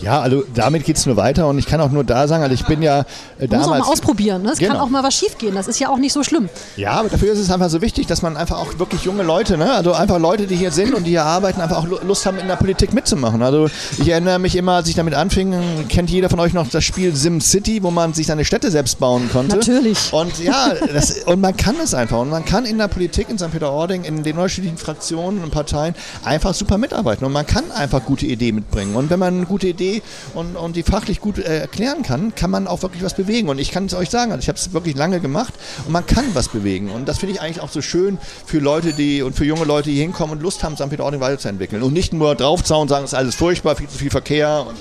Ja, also damit geht es nur weiter und ich kann auch nur da sagen, also ich bin ja äh, damals... Muss auch mal ausprobieren, ne? es genau. kann auch mal was schief gehen, das ist ja auch nicht so schlimm. Ja, aber dafür ist es einfach so wichtig, dass man einfach auch wirklich junge Leute, ne? also einfach Leute, die hier sind und die hier arbeiten, einfach auch Lust haben, in der Politik mitzumachen. Also ich erinnere mich immer, als ich damit anfing, kennt jeder von euch noch das Spiel Sim City, wo man sich seine Städte selbst bauen konnte. Natürlich. Und ja, das, und man kann es einfach und man kann in der Politik in St. Peter-Ording, in den unterschiedlichen Fraktionen und Parteien einfach super mitarbeiten und man kann einfach gute Ideen mitbringen. Und wenn man eine gute Idee und, und die fachlich gut äh, erklären kann, kann man auch wirklich was bewegen. Und ich kann es euch sagen, also ich habe es wirklich lange gemacht und man kann was bewegen. Und das finde ich eigentlich auch so schön für Leute, die und für junge Leute, die hinkommen und Lust haben, St. Peter-Ording weiterzuentwickeln. Und nicht nur draufzauen und sagen, es ist alles furchtbar, viel zu viel Verkehr. Und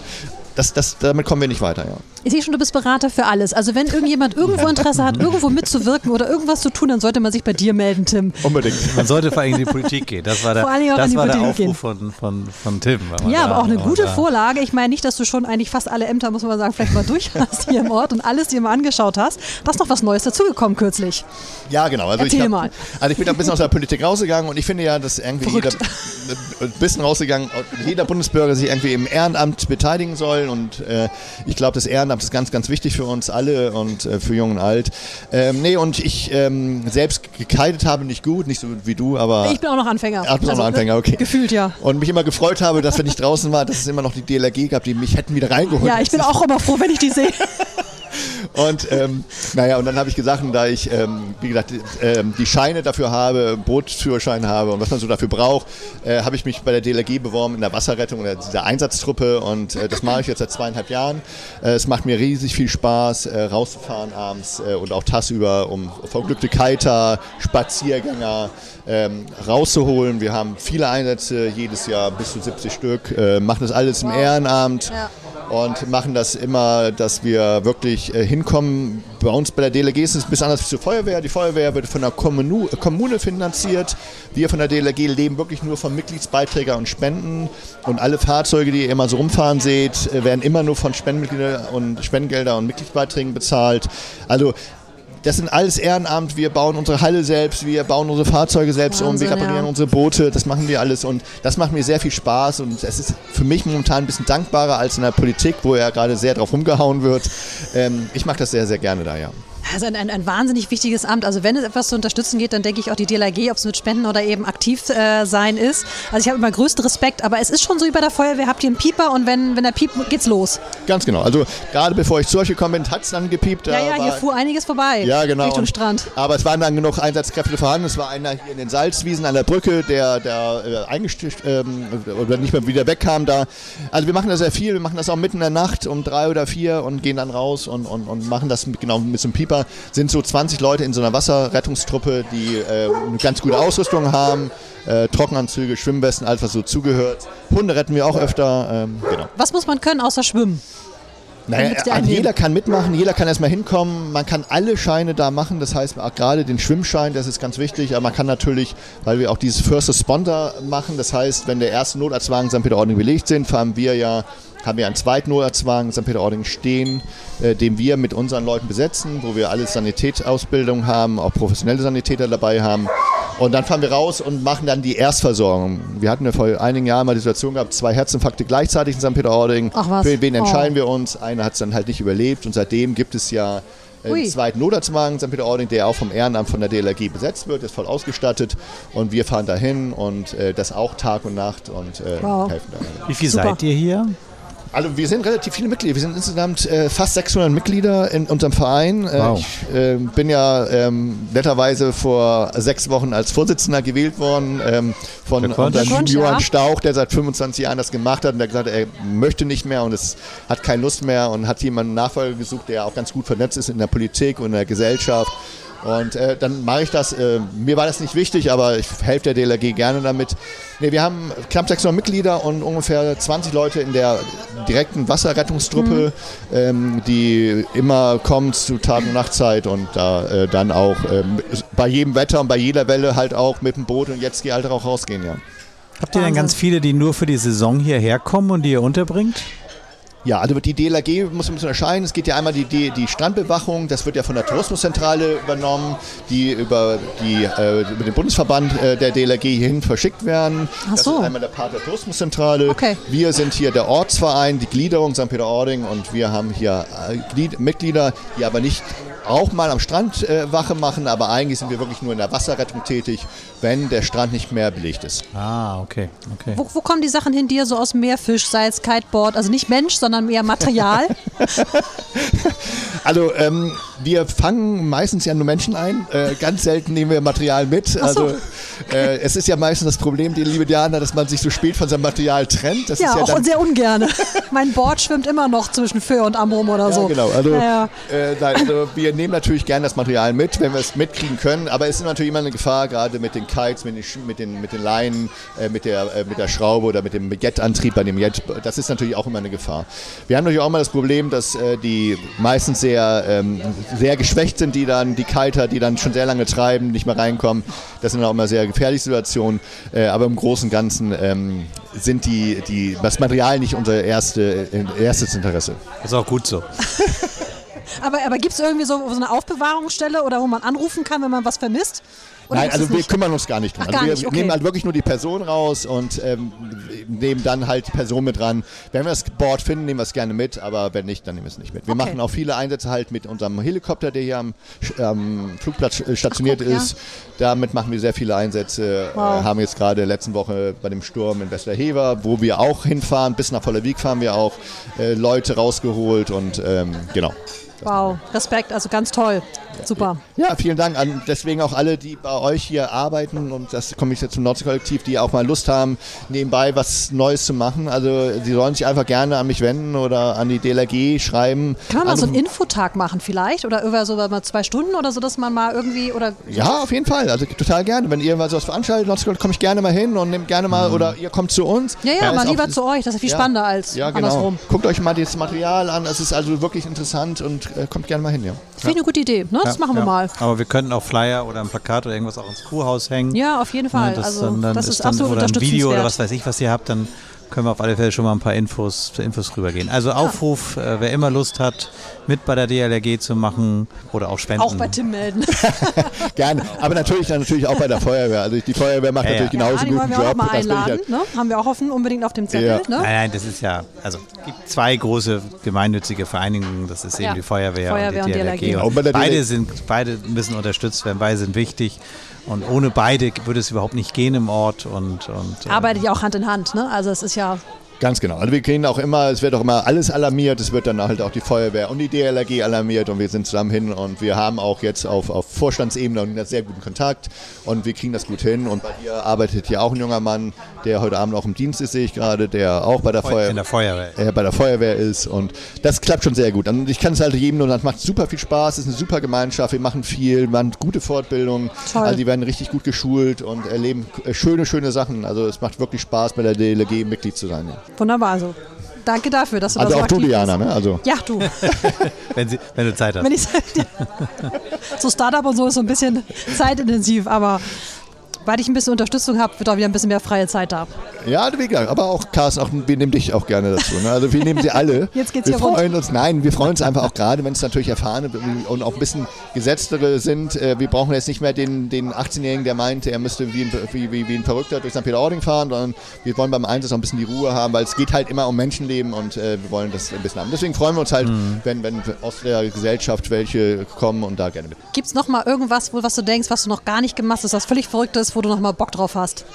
das, das, damit kommen wir nicht weiter, ja. Ich sehe schon, du bist Berater für alles. Also wenn irgendjemand irgendwo Interesse hat, irgendwo mitzuwirken oder irgendwas zu tun, dann sollte man sich bei dir melden, Tim. Unbedingt. Man sollte vor allem in die Politik gehen. Das war der, das war der Aufruf von, von, von Tim. Ja, aber auch eine gute Vorlage. Ich meine nicht, dass du schon eigentlich fast alle Ämter, muss man sagen, vielleicht mal durch hast hier im Ort und alles dir mal angeschaut hast. Da ist noch was Neues dazugekommen kürzlich. Ja, genau. Also Erzähl ich hab, mal. Also ich bin ein bisschen aus der Politik rausgegangen und ich finde ja, dass irgendwie Verrückt. jeder ein bisschen rausgegangen, jeder Bundesbürger sich irgendwie im Ehrenamt beteiligen soll und äh, ich glaube, das Ehrenamt ist ganz, ganz wichtig für uns alle und äh, für Jung und Alt. Ähm, nee, und ich ähm, selbst gekleidet habe, nicht gut, nicht so wie du, aber. Ich bin auch noch Anfänger. Du also, auch noch Anfänger, okay. Gefühlt, ja. Und mich immer gefreut habe, dass wenn ich draußen war, dass es immer noch die DLRG gab, die mich hätten wieder reingeholt. Ja, ich bin auch immer froh, wenn ich die sehe. Und ähm, naja, und dann habe ich gesagt, da ich, ähm, wie gesagt, ähm, die Scheine dafür habe, Bootsführerschein habe und was man so dafür braucht, äh, habe ich mich bei der DLRG beworben in der Wasserrettung, in dieser Einsatztruppe und äh, das mache ich jetzt seit zweieinhalb Jahren. Äh, es macht mir riesig viel Spaß, äh, rauszufahren abends äh, und auch tagsüber, um verglückte Kiter, Spaziergänger ähm, rauszuholen. Wir haben viele Einsätze jedes Jahr, bis zu 70 Stück, äh, machen das alles im Ehrenamt. Ja und machen das immer, dass wir wirklich äh, hinkommen. Bei uns bei der DLG ist es ein bisschen anders zur Feuerwehr. Die Feuerwehr wird von der Kommune, finanziert. Wir von der DLG leben wirklich nur von Mitgliedsbeiträgen und Spenden. Und alle Fahrzeuge, die ihr immer so rumfahren seht, äh, werden immer nur von Spendenmitgliedern und und Mitgliedsbeiträgen bezahlt. Also das sind alles Ehrenamt. Wir bauen unsere Halle selbst, wir bauen unsere Fahrzeuge selbst Wahnsinn, um, wir reparieren ja. unsere Boote. Das machen wir alles und das macht mir sehr viel Spaß und es ist für mich momentan ein bisschen dankbarer als in der Politik, wo ja gerade sehr drauf rumgehauen wird. Ähm, ich mache das sehr, sehr gerne da, ja. Also ein, ein, ein, wahnsinnig wichtiges Amt. Also wenn es etwas zu unterstützen geht, dann denke ich auch die DLRG, ob es mit Spenden oder eben aktiv äh, sein ist. Also ich habe immer größten Respekt, aber es ist schon so wie bei der Feuerwehr, habt ihr einen Pieper und wenn, wenn der piept, geht's los. Ganz genau. Also gerade bevor ich zu euch gekommen bin, hat es dann gepiept. Ja, ja, hier fuhr einiges vorbei. Ja, genau. Richtung Strand. Aber es waren dann genug Einsatzkräfte vorhanden. Es war einer hier in den Salzwiesen an der Brücke, der, der äh, eingesticht ähm, oder nicht mehr wieder wegkam da. Also wir machen das sehr viel. Wir machen das auch mitten in der Nacht um drei oder vier und gehen dann raus und, und, und machen das mit, genau mit so einem Pieper. Sind so 20 Leute in so einer Wasserrettungstruppe, die äh, eine ganz gute Ausrüstung haben. Äh, Trockenanzüge, Schwimmwesten, alles was so zugehört. Hunde retten wir auch öfter. Ähm, genau. Was muss man können außer schwimmen? Naja, also jeder kann mitmachen, jeder kann erstmal hinkommen. Man kann alle Scheine da machen, das heißt gerade den Schwimmschein, das ist ganz wichtig. Aber man kann natürlich, weil wir auch dieses First Responder machen, das heißt, wenn der erste Notarztwagen St. Peter-Ording belegt sind, fahren wir ja haben wir einen zweiten Notarztwagen St. Peter-Ording stehen, äh, den wir mit unseren Leuten besetzen, wo wir alle Sanitätsausbildung haben, auch professionelle Sanitäter dabei haben. Und dann fahren wir raus und machen dann die Erstversorgung. Wir hatten ja vor einigen Jahren mal die Situation gehabt, zwei Herzinfarkte gleichzeitig in St. Peter-Ording. Ach was. Für wen entscheiden oh. wir uns? Einer hat es dann halt nicht überlebt und seitdem gibt es ja einen zweiten Notarztwagen St. Peter-Ording, der auch vom Ehrenamt von der DLRG besetzt wird, ist voll ausgestattet und wir fahren dahin und äh, das auch Tag und Nacht und äh, wow. helfen da. Wie viel Super. seid ihr hier? Also wir sind relativ viele Mitglieder. Wir sind insgesamt äh, fast 600 Mitglieder in unserem Verein. Äh, wow. Ich äh, bin ja ähm, netterweise vor sechs Wochen als Vorsitzender gewählt worden ähm, von unserem Johann Stauch, der seit 25 Jahren das gemacht hat und der gesagt hat, er möchte nicht mehr und es hat keine Lust mehr und hat jemanden Nachfolger gesucht, der auch ganz gut vernetzt ist in der Politik und in der Gesellschaft und äh, dann mache ich das. Äh, mir war das nicht wichtig, aber ich helfe der DLRG gerne damit. Nee, wir haben knapp 600 Mitglieder und ungefähr 20 Leute in der direkten Wasserrettungstruppe, mhm. ähm, die immer kommen zu Tag- und Nachtzeit und da äh, dann auch ähm, bei jedem Wetter und bei jeder Welle halt auch mit dem Boot und jetzt geht halt auch rausgehen, ja. Habt ihr denn ganz viele, die nur für die Saison hierher kommen und die ihr unterbringt? Ja, also die DLRG muss man ein bisschen erscheinen. Es geht ja einmal die, die, die Strandbewachung, das wird ja von der Tourismuszentrale übernommen, die über, die, äh, über den Bundesverband äh, der DLRG hierhin verschickt werden. Ach so. Das ist einmal der Part der Tourismuszentrale. Okay. Wir sind hier der Ortsverein, die Gliederung St. Peter-Ording und wir haben hier äh, Mitglieder, die aber nicht auch mal am Strand äh, Wache machen, aber eigentlich sind wir wirklich nur in der Wasserrettung tätig, wenn der Strand nicht mehr belegt ist. Ah, okay. okay. Wo, wo kommen die Sachen hin, die ihr so aus dem Meer fischt, sei es Kiteboard, also nicht Mensch, sondern mehr Material? also ähm, wir fangen meistens ja nur Menschen ein, äh, ganz selten nehmen wir Material mit. So. Also äh, es ist ja meistens das Problem, die liebe Diana, dass man sich so spät von seinem Material trennt. Das ja, ist ja auch sehr ungern. mein Board schwimmt immer noch zwischen Föhr und Amrum oder so. Ja, genau. Also, naja. äh, nein, also wir nehmen natürlich gerne das Material mit, wenn wir es mitkriegen können, aber es ist natürlich immer eine Gefahr, gerade mit den Kites, mit den, mit den, mit den Leinen, äh, mit, der, äh, mit der Schraube oder mit dem Jetantrieb bei dem Jet. Das ist natürlich auch immer eine Gefahr. Wir haben natürlich auch immer das Problem, dass äh, die meistens sehr, ähm, sehr geschwächt sind, die dann, die Kiter, die dann schon sehr lange treiben, nicht mehr reinkommen. Das sind auch immer sehr gefährliche Situationen, äh, aber im Großen und Ganzen ähm, sind die, die, das Material nicht unser erste, äh, erstes Interesse. Das ist auch gut so. aber aber gibt es irgendwie so, so eine Aufbewahrungsstelle oder wo man anrufen kann, wenn man was vermisst? Oder Nein, also wir kümmern uns gar nicht drum. Ach, gar also wir nicht, okay. nehmen halt wirklich nur die Person raus und ähm, nehmen dann halt die Person mit dran. Wenn wir das Board finden, nehmen wir es gerne mit, aber wenn nicht, dann nehmen wir es nicht mit. Wir okay. machen auch viele Einsätze halt mit unserem Helikopter, der hier am ähm, Flugplatz stationiert Ach, guck, ist. Ja. Damit machen wir sehr viele Einsätze. Wow. Äh, haben jetzt gerade letzte Woche bei dem Sturm in Westerhever, wo wir auch hinfahren, bis nach Vollerwiek fahren wir auch, äh, Leute rausgeholt und ähm, genau. Wow, Respekt, also ganz toll. Super. Ja, vielen Dank an deswegen auch alle, die bei euch hier arbeiten und das komme ich jetzt zum Nordsee-Kollektiv, die auch mal Lust haben, nebenbei was Neues zu machen. Also sie sollen sich einfach gerne an mich wenden oder an die DLRG schreiben. Kann man mal so einen Infotag machen vielleicht oder über so mal zwei Stunden oder so, dass man mal irgendwie oder Ja, auf jeden Fall. Also total gerne. Wenn ihr mal sowas veranstaltet, komme ich gerne mal hin und nehmt gerne mal mhm. oder ihr kommt zu uns. Ja, ja, ja mal lieber zu euch. Das ist viel ja, spannender als ja, genau. andersrum. Guckt euch mal das Material an. Es ist also wirklich interessant und äh, kommt gerne mal hin. Ja. Finde ich eine gute Idee. Ne? Das machen wir mal. Aber wir könnten auch Flyer oder ein Plakat oder irgendwas auch ins Crewhaus hängen. Ja, auf jeden Fall. das also dann, dann das ist, ist dann, absolut oder ein Video oder was weiß ich, was ihr habt, dann können wir auf alle Fälle schon mal ein paar Infos, Infos rübergehen. Also Aufruf, äh, wer immer Lust hat, mit bei der DLRG zu machen oder auch spenden. Auch bei Tim melden. Gerne. Aber natürlich, natürlich auch bei der Feuerwehr. Also die Feuerwehr macht Ja, ja. natürlich genauso ja, einen guten wir auch Job. mal will ich einladen. ja- Ne? Haben wir auch offen, unbedingt auf dem Zettel. Ja. Ne? Nein, nein, das ist ja, also es gibt zwei große gemeinnützige Vereinigungen, das ist eben Ja. die Feuerwehr, Feuerwehr und und die DLRG. DLRG. Und bei der beide DLRG sind, beide müssen unterstützt werden, beide sind wichtig. Und ohne beide würde es überhaupt nicht gehen im Ort. Und, und, Arbeitet ja auch Hand in Hand. Ne? Also es ist ja Ganz genau. Also wir kriegen auch immer, es wird auch immer alles alarmiert, es wird dann halt auch die Feuerwehr und die DLRG alarmiert und wir sind zusammen hin und wir haben auch jetzt auf, auf Vorstandsebene einen sehr guten Kontakt und wir kriegen das gut hin und bei dir arbeitet hier auch ein junger Mann, der heute Abend auch im Dienst ist, sehe ich gerade, der auch bei der Feuerwehr in der Feuerwehr. äh, bei der Feuerwehr ist und das klappt schon sehr gut. Und ich kann es halt jedem nur, das macht super viel Spaß, es ist eine super Gemeinschaft, wir machen viel, wir machen gute Fortbildungen, Toll. also die werden richtig gut geschult und erleben äh, schöne, schöne Sachen. Also es macht wirklich Spaß, bei der DLG Mitglied zu sein. Ja. Wunderbar. Also danke dafür, dass du Also das auch du, Diana, ne? Also Ja, du. Wenn, sie, wenn du Zeit hast. Wenn ich so Startup und so ist so ein bisschen zeitintensiv, aber weil ich ein bisschen Unterstützung habe, wird auch wieder ein bisschen mehr freie Zeit da. Ja, wie gesagt, aber auch Carsten, auch, wir nehmen dich auch gerne dazu. Ne? Also wir nehmen sie alle. Jetzt geht's wir hier rund. freuen uns, nein, wir freuen uns einfach auch gerade, wenn es natürlich erfahrene und auch ein bisschen gesetztere sind. Äh, Wir brauchen jetzt nicht mehr den, den 18-Jährigen, der meinte, er müsste wie ein, wie, wie, wie ein Verrückter durch St. Peter-Ording fahren, sondern wir wollen beim Einsatz auch ein bisschen die Ruhe haben, weil es geht halt immer um Menschenleben und äh, wir wollen das ein bisschen haben. Deswegen freuen wir uns halt, Mhm. wenn, wenn aus der Gesellschaft welche kommen und da gerne mit. Gibt es noch mal irgendwas, wo, was du denkst, was du noch gar nicht gemacht hast, was völlig verrückt ist, wo du noch mal Bock drauf hast?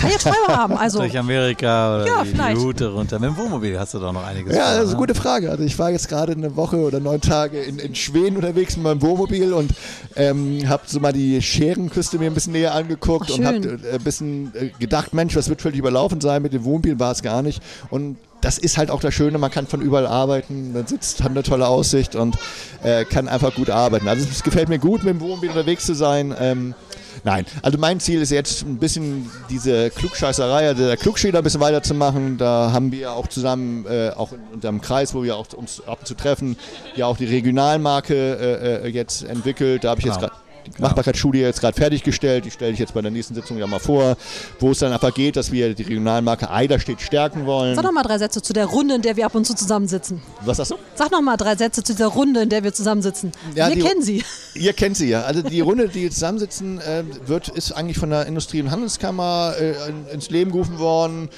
Kann ja Träume haben. Also Durch Amerika oder Ja, die. Route runter. Mit dem Wohnmobil hast du doch noch einiges Ja, vor, das ist eine ne? gute Frage. Also ich war jetzt gerade eine Woche oder neun Tage in, in Schweden unterwegs mit meinem Wohnmobil und ähm, habe so mal die Scherenküste mir ein bisschen näher angeguckt Ach, und habe äh, ein bisschen äh, gedacht, Mensch, das wird völlig überlaufen sein. Mit dem Wohnmobil war es gar nicht. Und das ist halt auch das Schöne, man kann von überall arbeiten, man sitzt, hat eine tolle Aussicht und äh, kann einfach gut arbeiten. Also es gefällt mir gut, mit dem Wohnmobil unterwegs zu sein. Ähm, Nein, also mein Ziel ist jetzt ein bisschen diese Klugscheißerei, also der Klugschäder ein bisschen weiterzumachen. Da haben wir auch zusammen, äh, auch in unserem Kreis, wo wir auch uns ab und zu treffen, ja auch die Regionalmarke äh, äh, jetzt entwickelt. Da habe ich jetzt Genau. gerade die Machbarkeitsstudie jetzt gerade fertiggestellt, die stelle ich jetzt bei der nächsten Sitzung ja mal vor, wo es dann einfach geht, dass wir die Regionalmarke Eiderstedt stärken wollen. sag noch mal drei Sätze zu der Runde, in der wir ab und zu zusammensitzen. Was sagst du? Sag noch mal drei Sätze zu dieser Runde, in der wir zusammensitzen. Ja, wir die- kennen sie. Ihr kennt sie ja. Also die Runde, die jetzt zusammensitzen, äh, wird, ist eigentlich von der Industrie- und Handelskammer äh, in- ins Leben gerufen worden.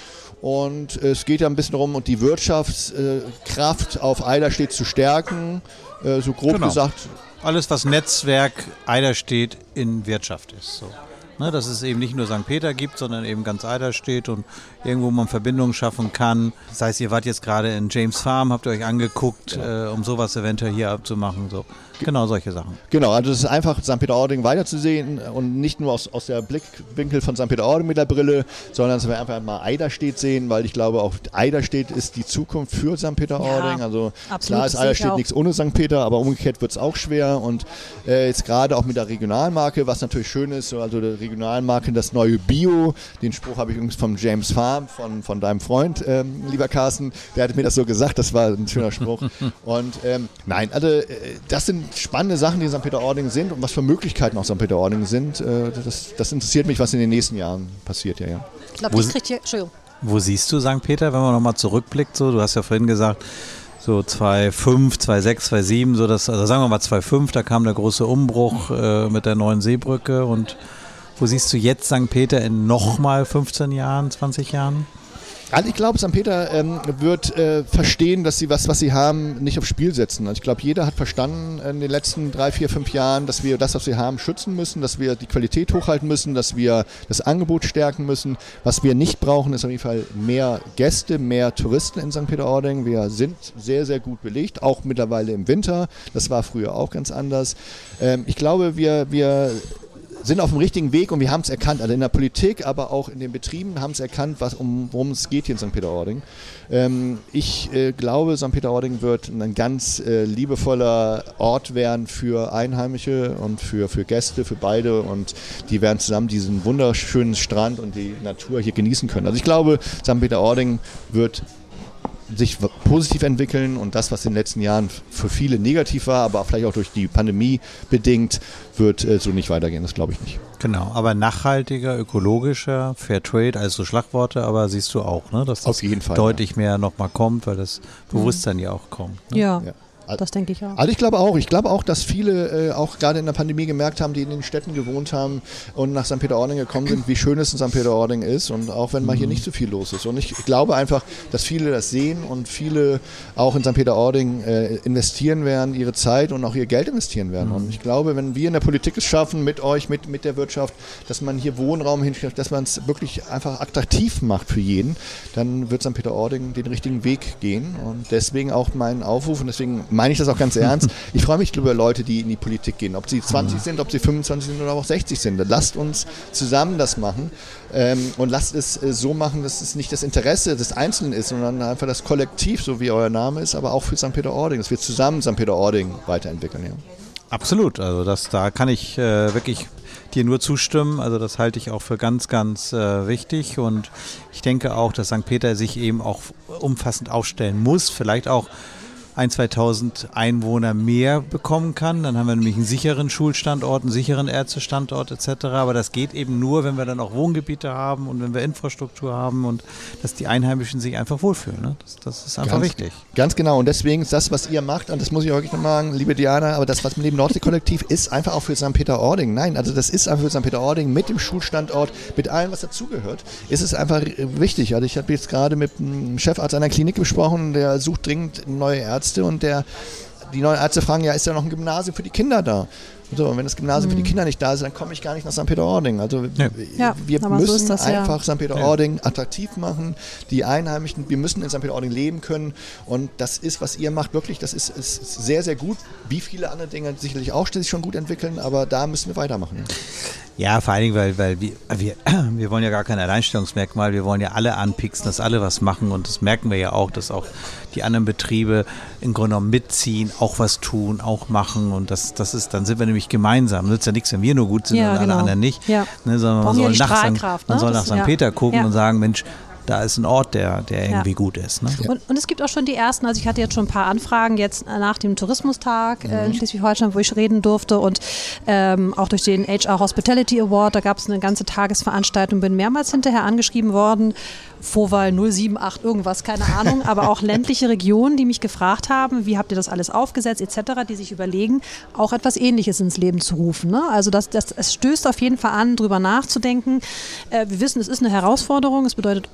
Und es geht ja ein bisschen darum, und die Wirtschaftskraft auf Eiderstedt zu stärken. Äh, so grob Genau. gesagt. Alles, was Netzwerk Eiderstedt in Wirtschaft ist. So. Ne, dass es eben nicht nur St. Peter gibt, sondern eben ganz Eiderstedt und irgendwo man Verbindungen schaffen kann. Das heißt, ihr wart jetzt gerade in James Farm, habt ihr euch angeguckt, äh, um sowas eventuell hier abzumachen. So. Genau solche Sachen. Genau, also es ist einfach, St. Peter-Ording weiterzusehen und nicht nur aus, aus der Blickwinkel von St. Peter-Ording mit der Brille, sondern dass wir einfach mal Eiderstedt sehen, weil ich glaube, auch Eiderstedt ist die Zukunft für St. Peter-Ording. Ja, also absolut, klar ist Eiderstedt nichts ohne St. Peter, aber umgekehrt wird es auch schwer und äh, jetzt gerade auch mit der Regionalmarke, was natürlich schön ist, so also der Regionalmarke, das neue Bio, den Spruch habe ich übrigens vom James Farm, von, von deinem Freund, ähm, lieber Carsten, der hat mir das so gesagt, das war ein schöner Spruch. und ähm, nein, also äh, das sind spannende Sachen, die in St. Peter-Ording sind und was für Möglichkeiten auch St. Peter-Ording sind. Äh, das, das interessiert mich, was in den nächsten Jahren passiert, ja, ja. Ich glaube, Wo ich sie- krieg hier. Entschuldigung. Wo siehst du St. Peter, wenn man nochmal zurückblickt? So, du hast ja vorhin gesagt, so 2,5, 2,6, 2,7, so das, also sagen wir mal 2,5, da kam der große Umbruch äh, mit der neuen Seebrücke. Und wo siehst du jetzt St. Peter in nochmal 15 Jahren, 20 Jahren? Also ich glaube, St. Peter ähm, wird äh, verstehen, dass sie was, was sie haben, nicht aufs Spiel setzen. Also ich glaube, jeder hat verstanden in den letzten drei, vier, fünf Jahren, dass wir das, was wir haben, schützen müssen, dass wir die Qualität hochhalten müssen, dass wir das Angebot stärken müssen. Was wir nicht brauchen, ist auf jeden Fall mehr Gäste, mehr Touristen in St. Peter-Ording. Wir sind sehr, sehr gut belegt, auch mittlerweile im Winter. Das war früher auch ganz anders. Ähm, ich glaube, wir, wir sind auf dem richtigen Weg und wir haben es erkannt, also in der Politik, aber auch in den Betrieben haben es erkannt, was, um, worum es geht hier in St. Peter-Ording. Ähm, ich äh, glaube, St. Peter-Ording wird ein ganz äh, liebevoller Ort werden für Einheimische und für, für Gäste, für beide und die werden zusammen diesen wunderschönen Strand und die Natur hier genießen können. Also ich glaube, St. Peter-Ording wird sich positiv entwickeln und das, was in den letzten Jahren für viele negativ war, aber vielleicht auch durch die Pandemie bedingt, wird äh, so nicht weitergehen. Das glaube ich nicht. Genau, aber nachhaltiger, ökologischer, Fair Trade, also Schlagworte, aber siehst du auch, ne, dass das Auf jeden Fall, deutlich ja. mehr nochmal kommt, weil das Bewusstsein mhm. ja auch kommt. Ne? ja. ja. Das denke ich auch. Also ich glaube auch. Ich glaube auch, dass viele äh, auch gerade in der Pandemie gemerkt haben, die in den Städten gewohnt haben und nach St. Peter-Ording gekommen sind, wie schön es in St. Peter-Ording ist und auch wenn mal mhm. hier nicht so viel los ist. Und ich, ich, glaube einfach, dass viele das sehen und viele auch in St. Peter-Ording äh, investieren werden, ihre Zeit und auch ihr Geld investieren werden. Mhm. Und ich glaube, wenn wir in der Politik es schaffen, mit euch, mit, mit der Wirtschaft, dass man hier Wohnraum hinstellt, dass man es wirklich einfach attraktiv macht für jeden, dann wird St. Peter-Ording den richtigen Weg gehen. Und deswegen auch mein Aufruf und deswegen meine ich das auch ganz ernst. Ich freue mich über Leute, die in die Politik gehen. Ob sie 20 sind, ob sie 25 sind oder auch 60 sind. Lasst uns zusammen das machen ähm, und lasst es äh, so machen, dass es nicht das Interesse des Einzelnen ist, sondern einfach das Kollektiv, so wie euer Name ist, aber auch für St. Peter-Ording, dass wir zusammen St. Peter-Ording weiterentwickeln. Ja. Absolut, also das, da kann ich äh, wirklich dir nur zustimmen. Also das halte ich auch für ganz, ganz äh, wichtig und ich denke auch, dass St. Peter sich eben auch umfassend aufstellen muss, vielleicht auch ein, 2000 Einwohner mehr bekommen kann. Dann haben wir nämlich einen sicheren Schulstandort, einen sicheren Ärztestandort etc. Aber das geht eben nur, wenn wir dann auch Wohngebiete haben und wenn wir Infrastruktur haben und dass die Einheimischen sich einfach wohlfühlen. Ne? Das, das, ist einfach ganz, wichtig. Ganz genau. Und deswegen ist das, was ihr macht, und das muss ich wirklich nochmal sagen, liebe Diana, aber das, was mit dem Nordsee-Kollektiv ist, einfach auch für St. Peter-Ording. Nein, also das ist einfach für St. Peter-Ording mit dem Schulstandort, mit allem, was dazugehört, ist es einfach wichtig. Also ich habe jetzt gerade mit einem Chefarzt einer Klinik gesprochen, der sucht dringend neue Ärzte Ärzte und der, die neuen Ärzte fragen, ja, ist da noch ein Gymnasium für die Kinder da? So, und wenn das Gymnasium mhm. für die mhm. Kinder nicht da ist, dann komme ich gar nicht nach St. Peter-Ording. Also ja. wir ja, müssen so das, einfach ja. St. Peter-Ording attraktiv machen, die Einheimischen, wir müssen in St. Peter-Ording leben können und das ist, was ihr macht, wirklich, das ist, ist sehr, sehr gut. Wie viele andere Dinge sicherlich auch sich schon gut entwickeln, aber da müssen wir weitermachen. Ja, vor allen Dingen, weil, weil wir, wir, wir wollen ja gar kein Alleinstellungsmerkmal, wir wollen ja alle anpixen, dass alle was machen und das merken wir ja auch, dass auch die anderen Betriebe im Grunde genommen mitziehen, auch was tun, auch machen und das, das ist, dann sind wir nämlich gemeinsam. Nützt ja nichts, wenn wir nur gut sind ja, und alle genau. anderen nicht. Ja. Ne, sondern man soll, nach St, man ne? soll nach St. Peter gucken und sagen, Mensch, da ist ein Ort, der, der irgendwie ja. gut ist. Ne? Und, und, es gibt auch schon die ersten, also ich hatte jetzt schon ein paar Anfragen jetzt nach dem Tourismustag mhm. äh, in Schleswig-Holstein, wo ich reden durfte und ähm, auch durch den HR Hospitality Award, da gab es eine ganze Tagesveranstaltung, bin mehrmals hinterher angeschrieben worden, Vorwahl 078 irgendwas, keine Ahnung, aber auch ländliche Regionen, die mich gefragt haben, wie habt ihr das alles aufgesetzt etc., die sich überlegen, auch etwas Ähnliches ins Leben zu rufen. Ne? Also das, das, es stößt auf jeden Fall an, drüber nachzudenken. Äh, wir wissen, es ist eine Herausforderung, es bedeutet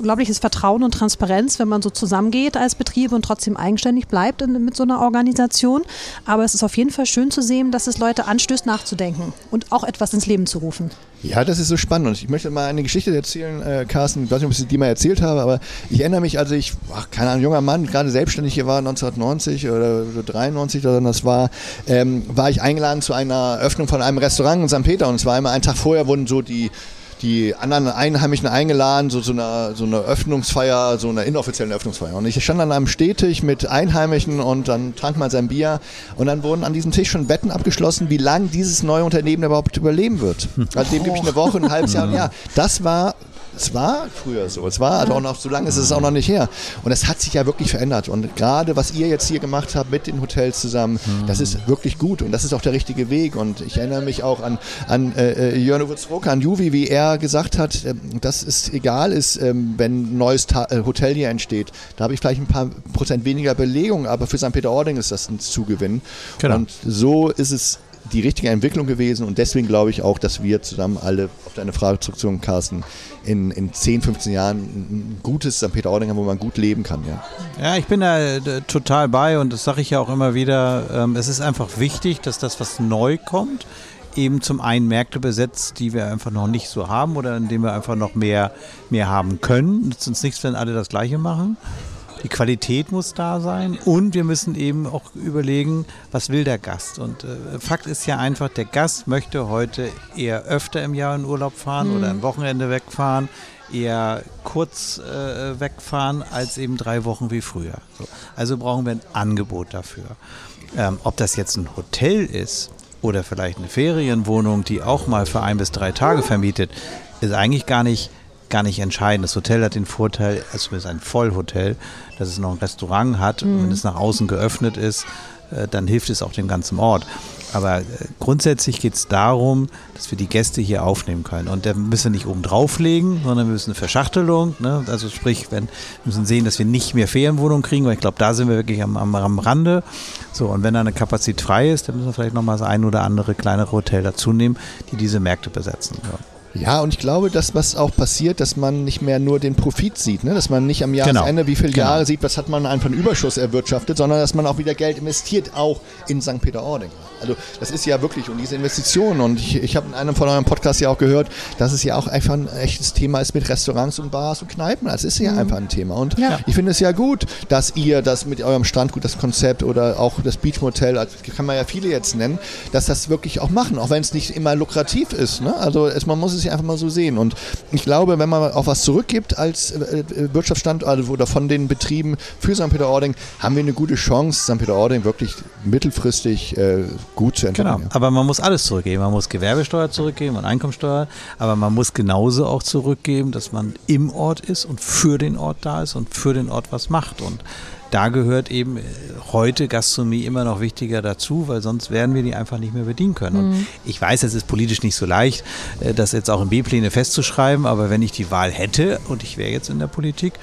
unglaubliches Vertrauen und Transparenz, wenn man so zusammengeht als Betrieb und trotzdem eigenständig bleibt in, mit so einer Organisation. Aber es ist auf jeden Fall schön zu sehen, dass es Leute anstößt, nachzudenken und auch etwas ins Leben zu rufen. Ja, das ist so spannend. Und ich möchte mal eine Geschichte erzählen, äh, Carsten. Ich weiß nicht, ob ich die mal erzählt habe, aber ich erinnere mich, als ich, ach, keine Ahnung, junger Mann, gerade selbstständig hier war, 1990 oder 93 oder das war, ähm, war ich eingeladen zu einer Öffnung von einem Restaurant in St. Peter. Und es war immer einen Tag vorher, wurden so die die anderen Einheimischen eingeladen, so, so, eine, so eine Öffnungsfeier, so eine inoffizielle Öffnungsfeier. Und ich stand an einem Stehtisch mit Einheimischen und dann trank man sein Bier und dann wurden an diesem Tisch schon Wetten abgeschlossen, wie lange dieses neue Unternehmen überhaupt überleben wird. Also dem gebe ich eine Woche, ein halbes Jahr. Und ja, das war es war früher so. Es war also auch noch, so lange ist es auch noch nicht her. Und es hat sich ja wirklich verändert. Und gerade was ihr jetzt hier gemacht habt mit den Hotels zusammen, das ist wirklich gut und das ist auch der richtige Weg. Und ich erinnere mich auch an, an äh, äh Jörn Wutzrock, an Juvi, wie er gesagt hat, äh, dass es egal ist, äh, wenn ein neues Ta äh, Hotel hier entsteht. Da habe ich vielleicht ein paar Prozent weniger Belegung, aber für St. Peter-Ording ist das ein Zugewinn. Genau. Und so ist es die richtige Entwicklung gewesen und deswegen glaube ich auch, dass wir zusammen alle, auf deine Frage zurückzukommen, Carsten, in, in 10, 15 Jahren ein gutes St. Peter-Ording haben, wo man gut leben kann. Ja, ja ich bin da äh, total bei und das sage ich ja auch immer wieder. Ähm, es ist einfach wichtig, dass das, was neu kommt, eben zum einen Märkte besetzt, die wir einfach noch nicht so haben oder in denen wir einfach noch mehr, mehr haben können. Nützt uns nichts, wenn alle das Gleiche machen. Die Qualität muss da sein und wir müssen eben auch überlegen, was will der Gast. Und äh, Fakt ist ja einfach, der Gast möchte heute eher öfter im Jahr in Urlaub fahren mhm. oder ein Wochenende wegfahren, eher kurz äh, wegfahren als eben drei Wochen wie früher. So. Also brauchen wir ein Angebot dafür. Ähm, ob das jetzt ein Hotel ist oder vielleicht eine Ferienwohnung, die auch mal für ein bis drei Tage vermietet, ist eigentlich gar nicht gar nicht entscheidend. Das Hotel hat den Vorteil, also zumindest ein Vollhotel, dass es noch ein Restaurant hat. Und wenn es nach außen geöffnet ist, äh, dann hilft es auch dem ganzen Ort. Aber äh, grundsätzlich geht es darum, dass wir die Gäste hier aufnehmen können. Und da müssen wir nicht oben drauflegen, sondern wir müssen eine Verschachtelung. Ne? Also sprich, wir müssen sehen, dass wir nicht mehr Ferienwohnungen kriegen, weil ich glaube, da sind wir wirklich am, am, am Rande. So, und wenn da eine Kapazität frei ist, dann müssen wir vielleicht nochmal das ein oder andere kleinere Hotel dazu nehmen, die diese Märkte besetzen. Ja. Ja, und ich glaube, dass was auch passiert, dass man nicht mehr nur den Profit sieht, ne? dass man nicht am Jahresende, Genau. wie viele Genau. Jahre sieht, was hat man einfach einen Überschuss erwirtschaftet, sondern dass man auch wieder Geld investiert, auch in St. Peter-Ording. Also das ist ja wirklich, und diese Investitionen, und ich, ich habe in einem von eurem Podcast ja auch gehört, dass es ja auch einfach ein echtes Thema ist mit Restaurants und Bars und Kneipen. Das ist ja einfach ein Thema. Und Ja. ich finde es ja gut, dass ihr das mit eurem Strandgut, das Konzept oder auch das Beachmotel, also kann man ja viele jetzt nennen, dass das wirklich auch machen, auch wenn es nicht immer lukrativ ist. Ne? Also es, man muss es ja einfach mal so sehen. Und ich glaube, wenn man auch was zurückgibt als äh, äh, Wirtschaftsstandort also, oder von den Betrieben für St. Peter-Ording, haben wir eine gute Chance, St. Peter-Ording wirklich mittelfristig äh, gut zu entwickeln. Genau, aber man muss alles zurückgeben. Man muss Gewerbesteuer zurückgeben und Einkommensteuer, aber man muss genauso auch zurückgeben, dass man im Ort ist und für den Ort da ist und für den Ort was macht. Und da gehört eben äh, heute Gastronomie immer noch wichtiger dazu, weil sonst werden wir die einfach nicht mehr bedienen können. Und ich weiß, es ist politisch nicht so leicht, äh, das jetzt auch in B-Pläne festzuschreiben, aber wenn ich die Wahl hätte und ich wäre jetzt in der Politik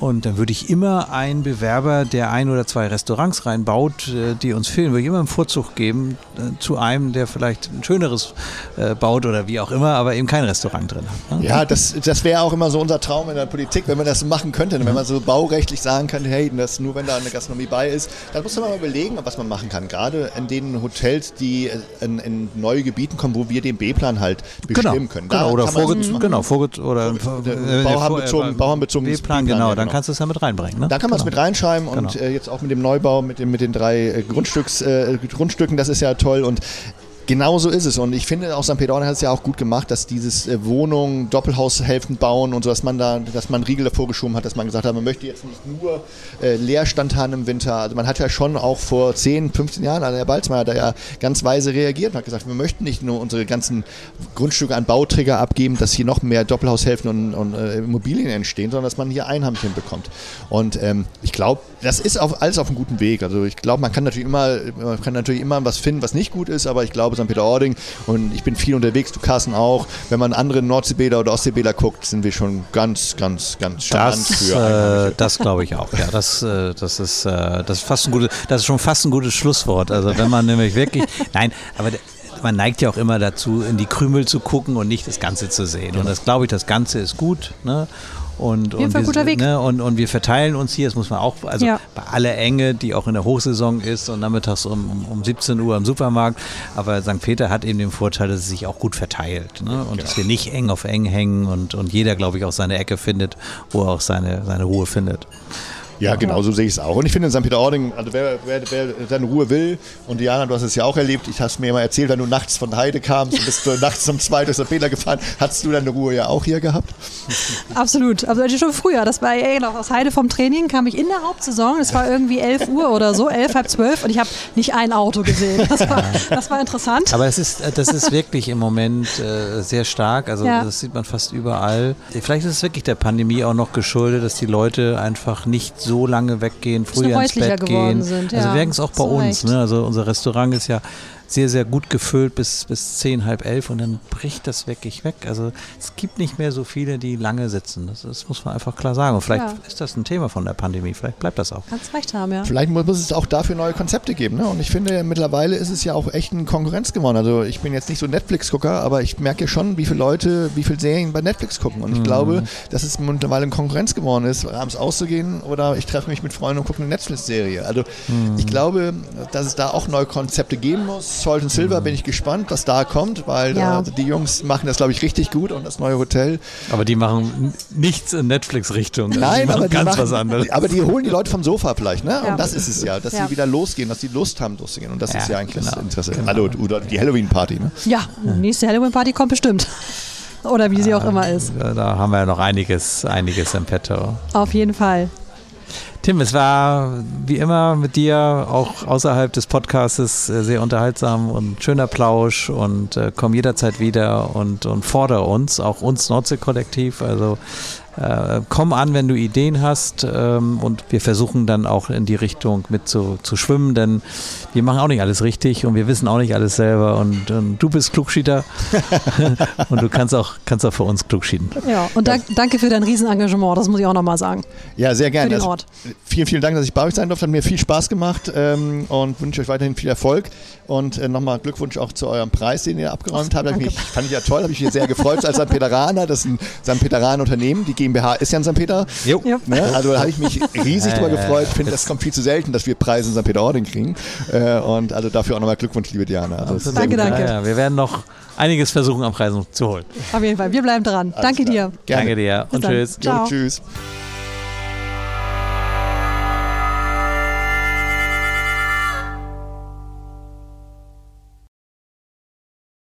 und dann würde ich immer einen Bewerber, der ein oder zwei Restaurants reinbaut, äh, die uns fehlen, würde ich immer einen Vorzug geben äh, zu einem, der vielleicht ein schöneres äh, baut oder wie auch immer, aber eben kein Restaurant drin hat. Ne? Ja, das, das wäre auch immer so unser Traum in der Politik, wenn man das machen könnte. Wenn man so baurechtlich sagen könnte, hey, das nur wenn da eine Gastronomie bei ist, dann muss man mal überlegen, was man machen kann. Gerade in den Hotels, die in, in neue Gebieten kommen, wo wir den B-Plan halt bestimmen können. Da Genau, oder kann man vorge das machen. genau, vorge oder äh, bauherrenbezogen- bauherrenbezogenes B-Plan, genau, dann genau. kannst du es ja mit reinbringen. Ne? Da kann man es genau. mit reinschreiben und Genau. äh, jetzt auch mit dem Neubau, mit, dem, mit den drei äh, Grundstücks, äh, Grundstücken, das ist ja toll und Genau so ist es. Und ich finde, auch St. Peter hat es ja auch gut gemacht, dass dieses äh, Wohnungen, Doppelhaushälften bauen und so, dass man da, dass man Riegel davor geschoben hat, dass man gesagt hat, man möchte jetzt nicht nur äh, Leerstand haben im Winter. Also man hat ja schon auch vor 10, 15 Jahren, also Herr Balzmeier da ja ganz weise reagiert und hat gesagt, wir möchten nicht nur unsere ganzen Grundstücke an Bauträger abgeben, dass hier noch mehr Doppelhaushälften und, und äh, Immobilien entstehen, sondern dass man hier Einheimchen bekommt. Und ähm, ich glaube, das ist auf, alles auf einem guten Weg. Also ich glaube, man kann natürlich immer, man kann natürlich immer was finden, was nicht gut ist, aber ich glaube, St. Peter-Ording und ich bin viel unterwegs, du Carsten auch. Wenn man andere Nordseebäder oder Ostseebäder guckt, sind wir schon ganz, ganz, ganz charmant Das, für äh, das glaube ich auch. Ja, das, äh, das ist, äh, das ist fast ein gutes, das ist schon fast ein gutes Schlusswort. Also wenn man nämlich wirklich, nein, aber man neigt ja auch immer dazu, in die Krümel zu gucken und nicht das Ganze zu sehen. Und das glaube ich, das Ganze ist gut. Ne? Und, und, wir, guter Weg. Ne, und, und wir verteilen uns hier, das muss man auch, also Ja. bei aller Enge, die auch in der Hochsaison ist und nachmittags um, um 17 Uhr im Supermarkt. Aber St. Peter hat eben den Vorteil, dass es sich auch gut verteilt. Ne? Und dass wir nicht eng auf eng hängen und, und jeder, glaube ich, auch seine Ecke findet, wo er auch seine, seine Ruhe findet. Ja, genau so sehe ich es auch. Und ich finde in St. Peter-Ording, also wer, wer, wer seine Ruhe will, und Diana, du hast es ja auch erlebt, ich hast mir mal erzählt, wenn du nachts von Heide kamst und bist du nachts um zwei durch St. Peter gefahren, hast du deine Ruhe ja auch hier gehabt? Absolut. Also schon früher. Das war ja genau aus Heide vom Training kam ich in der Hauptsaison. Es war irgendwie 11 Uhr oder so, 11, halb 12 und ich habe nicht ein Auto gesehen. Das war, das war interessant. Aber es ist, äh, das ist wirklich im Moment äh, sehr stark. Also Ja. das sieht man fast überall. Vielleicht ist es wirklich der Pandemie auch noch geschuldet, dass die Leute einfach nicht so lange weggehen, früher ins Bett gehen. sind, Also ja. wir merken es auch bei So uns. Ne? Also unser Restaurant ist ja sehr, sehr gut gefüllt bis, bis zehn, halb elf und dann bricht das wirklich weg. Also es gibt nicht mehr so viele, die lange sitzen. Das, das muss man einfach klar sagen. Und vielleicht Ja. ist das ein Thema von der Pandemie. Vielleicht bleibt das auch. Kannst recht haben, ja. Vielleicht muss es auch dafür neue Konzepte geben. Ne? Und ich finde, mittlerweile ist es ja auch echt eine Konkurrenz geworden. Also ich bin jetzt nicht so Netflix-Gucker, aber ich merke schon, wie viele Leute, wie viele Serien bei Netflix gucken. Und ich glaube, dass es mittlerweile eine Konkurrenz geworden ist, abends auszugehen oder ich treffe mich mit Freunden und gucke eine Netflix-Serie. Also ich glaube, dass es da auch neue Konzepte geben muss. Salt and Silver bin ich gespannt, was da kommt, weil Ja. äh, die Jungs machen das, glaube ich, richtig gut und das neue Hotel. Aber die machen nichts in Netflix-Richtung. Also die Nein, machen aber die, ganz machen, was anderes. aber die holen die Leute vom Sofa vielleicht, ne? Ja. Und das ist es ja, dass Ja. sie wieder losgehen, dass sie Lust haben, loszugehen. Und das Ja, ist ja eigentlich das genau. Interesse. Genau. Hallo, oder die Halloween-Party, ne? Ja, nächste Halloween-Party kommt bestimmt. Oder wie sie auch immer ist. Da haben wir ja noch einiges, einiges im Petto. Auf jeden Fall. Tim, es war wie immer mit dir auch außerhalb des Podcasts äh, sehr unterhaltsam und schöner Plausch und äh, komm jederzeit wieder und, und fordere uns, auch uns Nordsee-Kollektiv. Also äh, komm an, wenn du Ideen hast ähm, und wir versuchen dann auch in die Richtung mit zu, zu schwimmen, denn wir machen auch nicht alles richtig und wir wissen auch nicht alles selber und, und du bist Klugschieder und du kannst auch, kannst auch für uns klugschieden. Ja, und dank, danke für dein Riesenengagement, das muss ich auch nochmal sagen. Ja, sehr gerne. Für den Also, Ort. vielen, vielen Dank, dass ich bei euch sein durfte. Hat mir viel Spaß gemacht ähm, und wünsche euch weiterhin viel Erfolg. Und äh, nochmal Glückwunsch auch zu eurem Preis, den ihr abgeräumt habt. Mich, fand ich ja toll, habe ich mich sehr gefreut als St. Peteraner. Das ist ein St. Peteraner Unternehmen. Die GmbH ist ja in St. Peter. Jo. Ja. Ne? Also da habe ich mich riesig drüber Äh, gefreut. Ich finde, das kommt viel zu selten, dass wir Preise in St. Peter-Ording kriegen. Äh, und also dafür auch nochmal Glückwunsch, liebe Diana. Also, Danke, danke. Ja, wir werden noch einiges versuchen, am Preisen zu holen. Auf jeden Fall, wir bleiben dran. danke klar. dir. Gerne. Danke dir Bis und dann. tschüss. Jo, Ciao. tschüss.